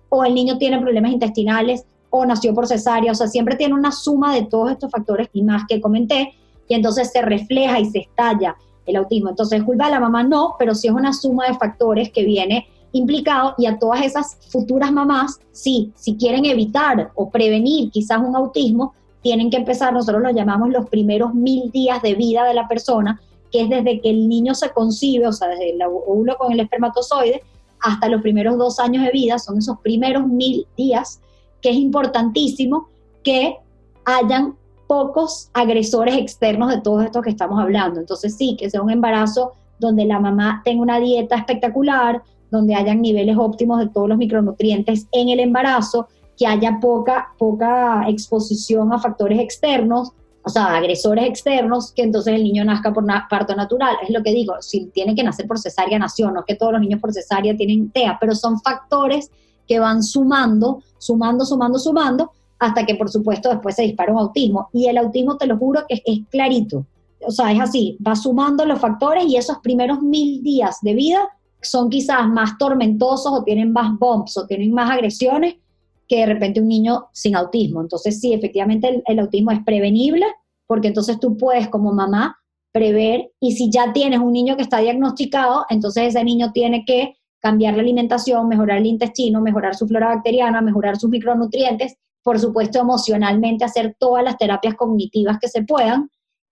o el niño tiene problemas intestinales, o nació por cesárea, o sea, siempre tiene una suma de todos estos factores y más que comenté, y entonces se refleja y se estalla el autismo. Entonces, culpa de la mamá no, pero sí es una suma de factores que viene implicado y a todas esas futuras mamás, sí, si quieren evitar o prevenir quizás un autismo, tienen que empezar, nosotros lo llamamos los primeros mil días de vida de la persona, que es desde que el niño se concibe, o sea, desde el óvulo con el espermatozoide, hasta los primeros dos años de vida, son esos primeros mil días, que es importantísimo que hayan pocos agresores externos de todos estos que estamos hablando. Entonces sí, que sea un embarazo donde la mamá tenga una dieta espectacular, donde hayan niveles óptimos de todos los micronutrientes en el embarazo, que haya poca, poca exposición a factores externos, o sea, agresores externos, que entonces el niño nazca por parto natural. Es lo que digo, si tiene que nacer por cesárea, nació, no es que todos los niños por cesárea tienen TEA, pero son factores que van sumando, sumando, sumando, sumando, hasta que por supuesto después se dispara un autismo. Y el autismo, te lo juro, que es clarito. O sea, es así, va sumando los factores y esos primeros mil días de vida son quizás más tormentosos o tienen más bumps o tienen más agresiones que de repente un niño sin autismo. Entonces sí, efectivamente el, autismo es prevenible porque entonces tú puedes como mamá prever y si ya tienes un niño que está diagnosticado, entonces ese niño tiene que cambiar la alimentación, mejorar el intestino, mejorar su flora bacteriana, mejorar sus micronutrientes, por supuesto emocionalmente hacer todas las terapias cognitivas que se puedan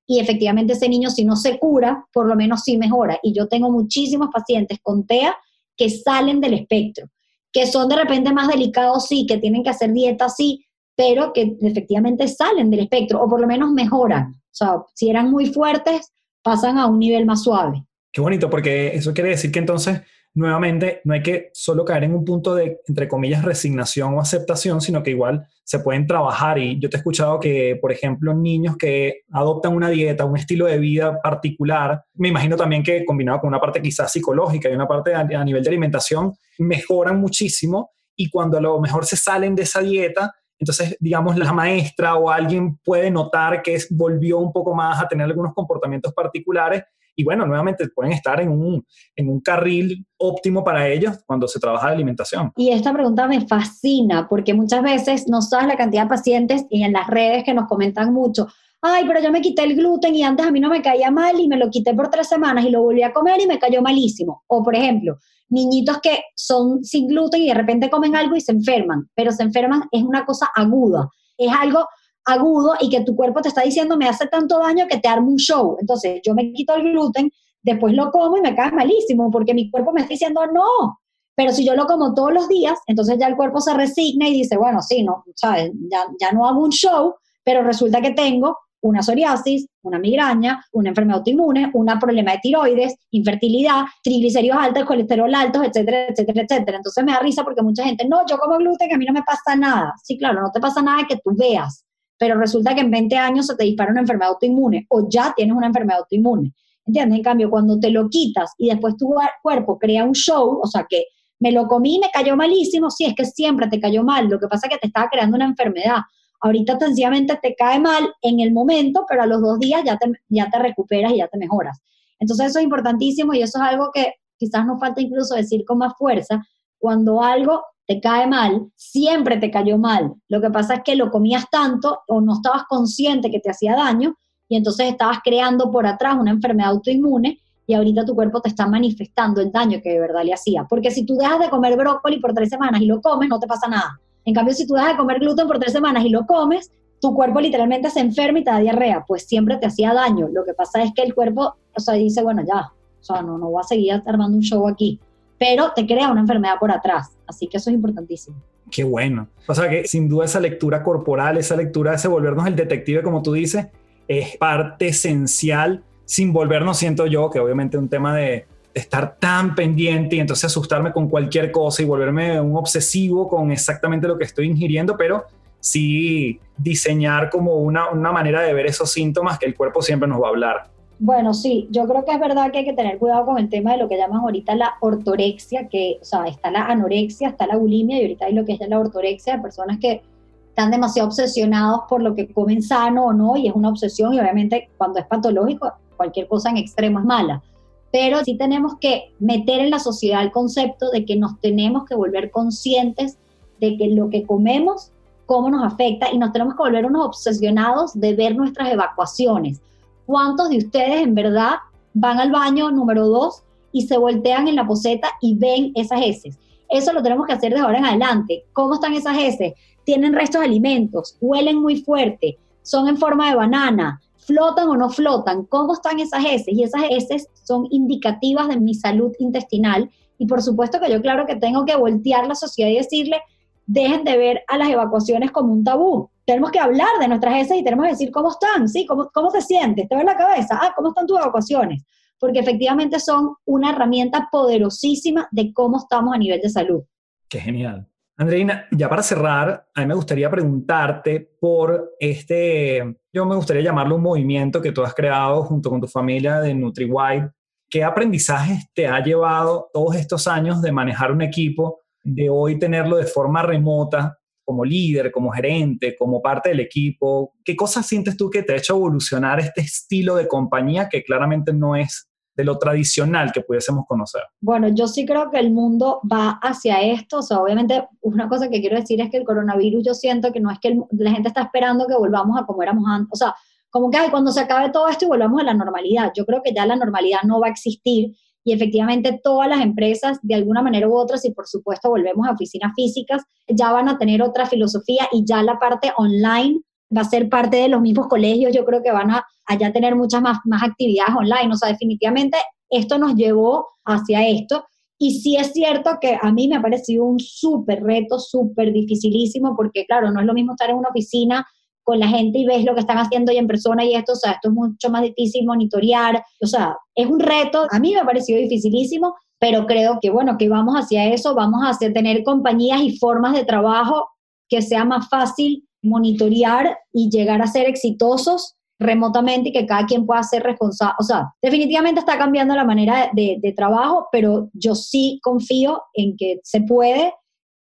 y efectivamente ese niño si no se cura, por lo menos sí mejora. Y yo tengo muchísimos pacientes con TEA que salen del espectro, que son de repente más delicados, sí, que tienen que hacer dieta, sí, pero que efectivamente salen del espectro o por lo menos mejoran. O sea, si eran muy fuertes, pasan a un nivel más suave. Qué bonito, porque eso quiere decir que entonces nuevamente no hay que solo caer en un punto de, entre comillas, resignación o aceptación, sino que igual se pueden trabajar. Y yo te he escuchado que, por ejemplo, niños que adoptan una dieta, un estilo de vida particular, me imagino también que combinado con una parte quizás psicológica y una parte a, nivel de alimentación, mejoran muchísimo y cuando a lo mejor se salen de esa dieta, entonces, digamos, la maestra o alguien puede notar que volvió un poco más a tener algunos comportamientos particulares y bueno, nuevamente pueden estar en un, en un carril óptimo para ellos cuando se trabaja de alimentación. Y esta pregunta me fascina porque muchas veces no sabes la cantidad de pacientes y en las redes que nos comentan mucho, ay, pero yo me quité el gluten y antes a mí no me caía mal y me lo quité por tres semanas y lo volví a comer y me cayó malísimo. O por ejemplo, niñitos que son sin gluten y de repente comen algo y se enferman, pero se enferman es una cosa aguda, es algo agudo y que tu cuerpo te está diciendo me hace tanto daño que te armo un show. Entonces yo me quito el gluten, después lo como y me cae malísimo porque mi cuerpo me está diciendo no. Pero si yo lo como todos los días, entonces ya el cuerpo se resigna y dice, bueno, sí, no, ¿sabes? Ya, ya no hago un show, pero resulta que tengo una psoriasis, una migraña, una enfermedad autoinmune, un problema de tiroides, infertilidad, triglicéridos altos, colesterol altos, etcétera, etcétera, etcétera. Entonces me da risa porque mucha gente, no, yo como gluten, que a mí no me pasa nada. Sí, claro, no te pasa nada que tú veas, pero resulta que en 20 años se te dispara una enfermedad autoinmune o ya tienes una enfermedad autoinmune. ¿Entiendes? En cambio, cuando te lo quitas y después tu cuerpo crea un show, o sea que me lo comí, me cayó malísimo, sí, es que siempre te cayó mal, lo que pasa es que te estaba creando una enfermedad. Ahorita sencillamente te cae mal en el momento, pero a los dos días ya te, ya te recuperas y ya te mejoras. Entonces eso es importantísimo y eso es algo que quizás nos falta incluso decir con más fuerza. Cuando algo te cae mal, siempre te cayó mal. Lo que pasa es que lo comías tanto o no estabas consciente que te hacía daño y entonces estabas creando por atrás una enfermedad autoinmune y ahorita tu cuerpo te está manifestando el daño que de verdad le hacía. Porque si tú dejas de comer brócoli por tres semanas y lo comes, no te pasa nada. En cambio, si tú dejas de comer gluten por tres semanas y lo comes, tu cuerpo literalmente se enferma y te da diarrea, pues siempre te hacía daño. Lo que pasa es que el cuerpo, o sea, dice, bueno, ya, o sea, no, no voy a seguir armando un show aquí pero te crea una enfermedad por atrás. Así que eso es importantísimo. Qué bueno. O sea que sin duda esa lectura corporal, esa lectura, ese volvernos el detective, como tú dices, es parte esencial, sin volvernos, siento yo, que obviamente es un tema de estar tan pendiente y entonces asustarme con cualquier cosa y volverme un obsesivo con exactamente lo que estoy ingiriendo, pero sí diseñar como una, una manera de ver esos síntomas que el cuerpo siempre nos va a hablar. Bueno, sí, yo creo que es verdad que hay que tener cuidado con el tema de lo que llaman ahorita la ortorexia, que, o sea, está la anorexia, está la bulimia y ahorita hay lo que es la ortorexia de personas que están demasiado obsesionados por lo que comen sano o no, y es una obsesión, y obviamente cuando es patológico, cualquier cosa en extremo es mala. Pero sí tenemos que meter en la sociedad el concepto de que nos tenemos que volver conscientes de que lo que comemos, cómo nos afecta, y nos tenemos que volver unos obsesionados de ver nuestras evacuaciones ¿Cuántos de ustedes en verdad van al baño número dos y se voltean en la poseta y ven esas heces? Eso lo tenemos que hacer de ahora en adelante. ¿Cómo están esas heces? ¿Tienen restos de alimentos? ¿Huelen muy fuerte? ¿Son en forma de banana? ¿Flotan o no flotan? ¿Cómo están esas heces? Y esas heces son indicativas de mi salud intestinal. Y por supuesto que yo claro que tengo que voltear la sociedad y decirle, dejen de ver a las evacuaciones como un tabú tenemos que hablar de nuestras heces y tenemos que decir cómo están, ¿sí? ¿Cómo, cómo te sientes? ¿Te ves la cabeza? Ah, ¿cómo están tus evacuaciones? Porque efectivamente son una herramienta poderosísima de cómo estamos a nivel de salud. Qué genial. Andreina, ya para cerrar, a mí me gustaría preguntarte por este, yo me gustaría llamarlo un movimiento que tú has creado junto con tu familia de NutriWide. ¿Qué aprendizajes te ha llevado todos estos años de manejar un equipo, de hoy tenerlo de forma remota como líder, como gerente, como parte del equipo? ¿Qué cosas sientes tú que te ha hecho evolucionar este estilo de compañía que claramente no es de lo tradicional que pudiésemos conocer? Bueno, yo sí creo que el mundo va hacia esto. O sea, obviamente, una cosa que quiero decir es que el coronavirus, yo siento que no es que la gente está esperando que volvamos a como éramos antes. O sea, como que cuando se acabe todo esto y volvamos a la normalidad. Yo creo que ya la normalidad no va a existir y efectivamente todas las empresas, de alguna manera u otra, si por supuesto volvemos a oficinas físicas, ya van a tener otra filosofía y ya la parte online va a ser parte de los mismos colegios, yo creo que van a tener muchas más, más actividades online, o sea, definitivamente esto nos llevó hacia esto. Y sí es cierto que a mí me ha parecido un súper reto, súper dificilísimo, porque claro, no es lo mismo estar en una oficina con la gente y ves lo que están haciendo y en persona y esto, o sea, esto es mucho más difícil monitorear, o sea, es un reto, a mí me ha parecido dificilísimo, pero creo que bueno, que vamos hacia eso, vamos a hacer, tener compañías y formas de trabajo que sea más fácil monitorear y llegar a ser exitosos remotamente y que cada quien pueda ser responsable. O sea, definitivamente está cambiando la manera de, de, trabajo, pero yo sí confío en que se puede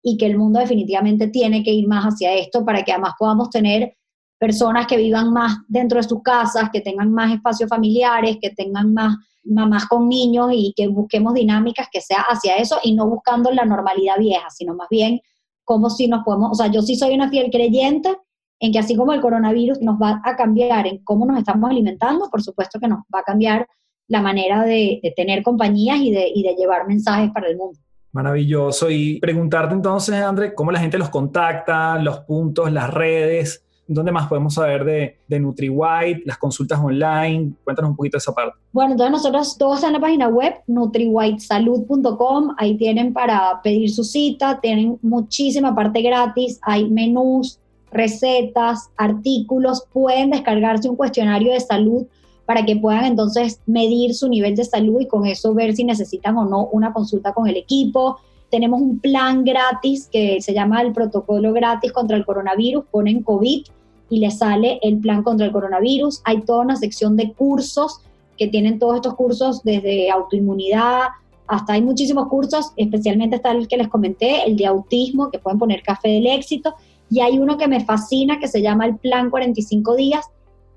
y que el mundo definitivamente tiene que ir más hacia esto para que además podamos tener personas que vivan más dentro de sus casas, que tengan más espacios familiares, que tengan más mamás con niños y que busquemos dinámicas que sea hacia eso y no buscando la normalidad vieja, sino más bien como si nos podemos, o sea, yo sí soy una fiel creyente en que así como el coronavirus nos va a cambiar en cómo nos estamos alimentando, por supuesto que nos va a cambiar la manera de, tener compañías y de, y de llevar mensajes para el mundo. Maravilloso. Y preguntarte entonces, André, cómo la gente los contacta, los puntos, las redes, ¿Dónde más podemos saber de, de NutriWhite, las consultas online? Cuéntanos un poquito de esa parte. Bueno, entonces nosotros todos en la página web, nutriwhitesalud.com, ahí tienen para pedir su cita, tienen muchísima parte gratis, hay menús, recetas, artículos, pueden descargarse un cuestionario de salud para que puedan entonces medir su nivel de salud y con eso ver si necesitan o no una consulta con el equipo. Tenemos un plan gratis que se llama el protocolo gratis contra el coronavirus, ponen COVID y les sale el plan contra el coronavirus. Hay toda una sección de cursos que tienen todos estos cursos desde autoinmunidad hasta hay muchísimos cursos, especialmente está el que les comenté, el de autismo, que pueden poner café del éxito, y hay uno que me fascina que se llama el plan 45 días,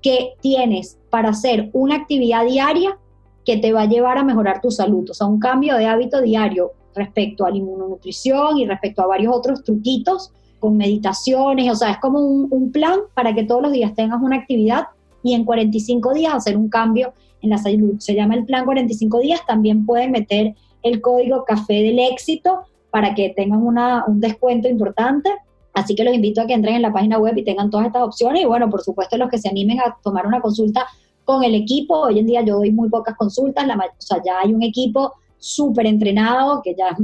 que tienes para hacer una actividad diaria que te va a llevar a mejorar tu salud, o sea, un cambio de hábito diario respecto a la inmunonutrición y respecto a varios otros truquitos con meditaciones, o sea, es como un, plan para que todos los días tengas una actividad y en 45 días hacer un cambio en la salud. Se llama el plan 45 días, también pueden meter el código café del éxito para que tengan una, un descuento importante. Así que los invito a que entren en la página web y tengan todas estas opciones. Y bueno, por supuesto, los que se animen a tomar una consulta con el equipo. Hoy en día yo doy muy pocas consultas, la, o sea, ya hay un equipo súper entrenado, que ya,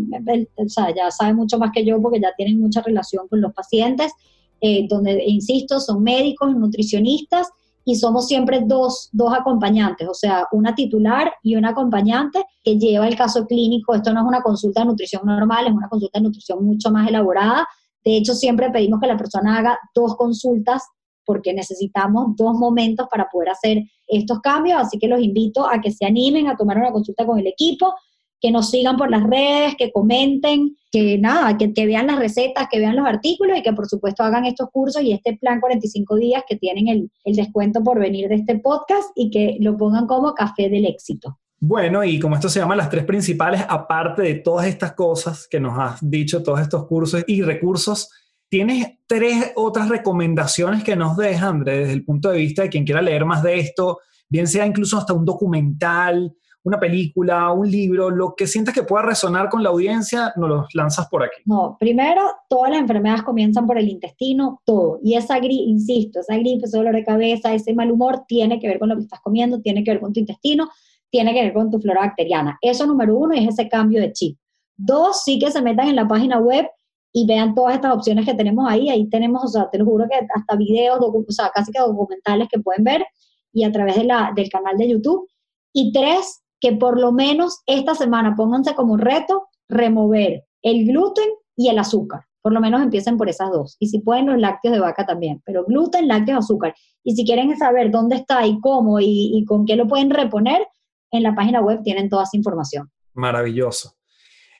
o sea, ya sabe mucho más que yo porque ya tienen mucha relación con los pacientes, eh, donde, insisto, son médicos, nutricionistas y somos siempre dos, dos acompañantes, o sea, una titular y una acompañante que lleva el caso clínico. Esto no es una consulta de nutrición normal, es una consulta de nutrición mucho más elaborada. De hecho, siempre pedimos que la persona haga dos consultas porque necesitamos dos momentos para poder hacer estos cambios, así que los invito a que se animen a tomar una consulta con el equipo que nos sigan por las redes, que comenten, que nada, que, vean las recetas, que vean los artículos y que por supuesto hagan estos cursos y este plan 45 días que tienen el, el descuento por venir de este podcast y que lo pongan como café del éxito. Bueno, y como esto se llama las tres principales, aparte de todas estas cosas que nos has dicho, todos estos cursos y recursos, ¿tienes tres otras recomendaciones que nos dejan, desde el punto de vista de quien quiera leer más de esto, bien sea incluso hasta un documental, una película, un libro, lo que sientas que pueda resonar con la audiencia, nos los lanzas por aquí. No, primero, todas las enfermedades comienzan por el intestino, todo. Y esa gripe, insisto, esa gripe, ese dolor de cabeza, ese mal humor, tiene que ver con lo que estás comiendo, tiene que ver con tu intestino, tiene que ver con tu flora bacteriana. Eso número uno es ese cambio de chip. Dos, sí que se metan en la página web y vean todas estas opciones que tenemos ahí. Ahí tenemos, o sea, te lo juro que hasta videos, o sea, casi que documentales que pueden ver y a través del canal de YouTube. Y tres, que por lo menos esta semana pónganse como reto remover el gluten y el azúcar. Por lo menos empiecen por esas dos. Y si pueden, los lácteos de vaca también. Pero gluten, lácteos, azúcar. Y si quieren saber dónde está y cómo y, con qué lo pueden reponer, en la página web tienen toda esa información. Maravilloso.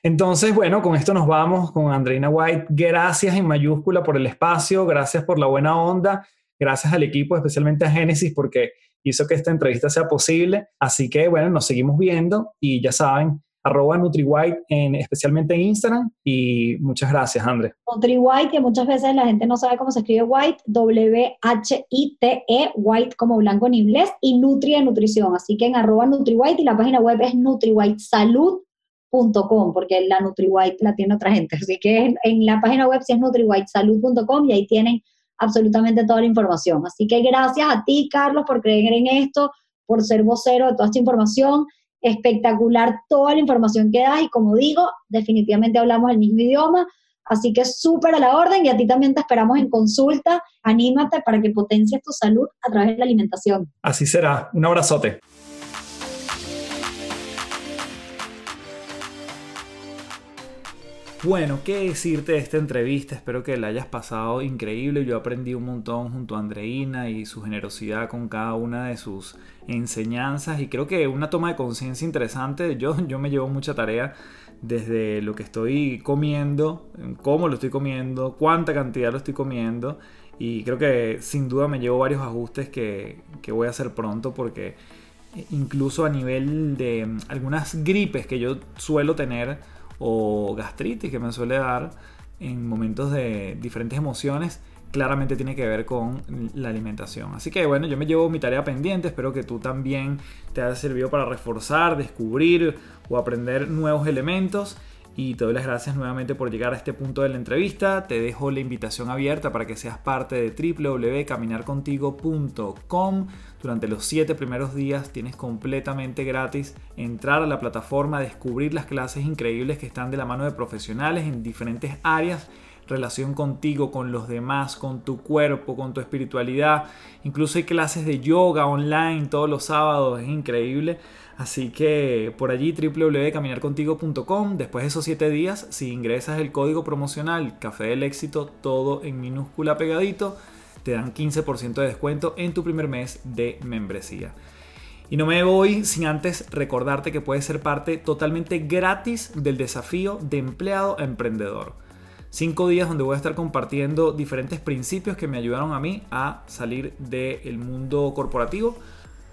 Entonces, bueno, con esto nos vamos con Andreina White. Gracias en mayúscula por el espacio, gracias por la buena onda, gracias al equipo, especialmente a Génesis, porque hizo que esta entrevista sea posible. Así que bueno, nos seguimos viendo y ya saben, arroba NutriWhite, en, especialmente en Instagram. Y muchas gracias, André. NutriWhite, que muchas veces la gente no sabe cómo se escribe White, W-H-I-T-E, White como blanco en inglés, y Nutri de nutrición. Así que en arroba NutriWhite y la página web es NutriWhiteSalud.com, porque la NutriWhite la tiene otra gente. Así que en, en la página web sí es NutriWhiteSalud.com y ahí tienen absolutamente toda la información. Así que gracias a ti, Carlos, por creer en esto, por ser vocero de toda esta información. Espectacular toda la información que das y como digo, definitivamente hablamos el mismo idioma. Así que súper a la orden y a ti también te esperamos en consulta. Anímate para que potencies tu salud a través de la alimentación. Así será. Un abrazote. Bueno, ¿qué decirte de esta entrevista? Espero que la hayas pasado increíble. Yo aprendí un montón junto a Andreina y su generosidad con cada una de sus enseñanzas y creo que una toma de conciencia interesante. Yo, yo me llevo mucha tarea desde lo que estoy comiendo, cómo lo estoy comiendo, cuánta cantidad lo estoy comiendo y creo que sin duda me llevo varios ajustes que, que voy a hacer pronto porque incluso a nivel de algunas gripes que yo suelo tener, o gastritis que me suele dar en momentos de diferentes emociones, claramente tiene que ver con la alimentación. Así que bueno, yo me llevo mi tarea pendiente, espero que tú también te haya servido para reforzar, descubrir o aprender nuevos elementos y te doy las gracias nuevamente por llegar a este punto de la entrevista. Te dejo la invitación abierta para que seas parte de www.caminarcontigo.com. Durante los 7 primeros días tienes completamente gratis entrar a la plataforma, descubrir las clases increíbles que están de la mano de profesionales en diferentes áreas relación contigo, con los demás, con tu cuerpo, con tu espiritualidad. Incluso hay clases de yoga online todos los sábados, es increíble. Así que por allí www.caminarcontigo.com, después de esos 7 días, si ingresas el código promocional Café del Éxito, todo en minúscula pegadito, te dan 15% de descuento en tu primer mes de membresía. Y no me voy sin antes recordarte que puedes ser parte totalmente gratis del desafío de empleado a emprendedor. Cinco días donde voy a estar compartiendo diferentes principios que me ayudaron a mí a salir del mundo corporativo,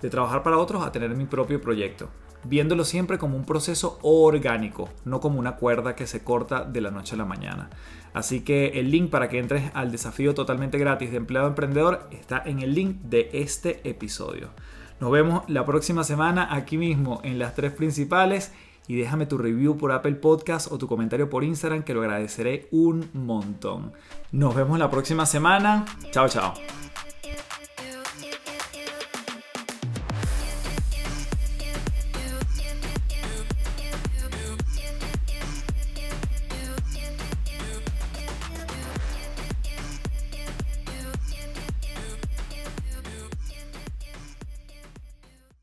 de trabajar para otros, a tener mi propio proyecto. Viéndolo siempre como un proceso orgánico, no como una cuerda que se corta de la noche a la mañana. Así que el link para que entres al desafío totalmente gratis de empleado emprendedor está en el link de este episodio. Nos vemos la próxima semana aquí mismo en las tres principales y déjame tu review por Apple Podcast o tu comentario por Instagram que lo agradeceré un montón. Nos vemos la próxima semana. Chao, chao.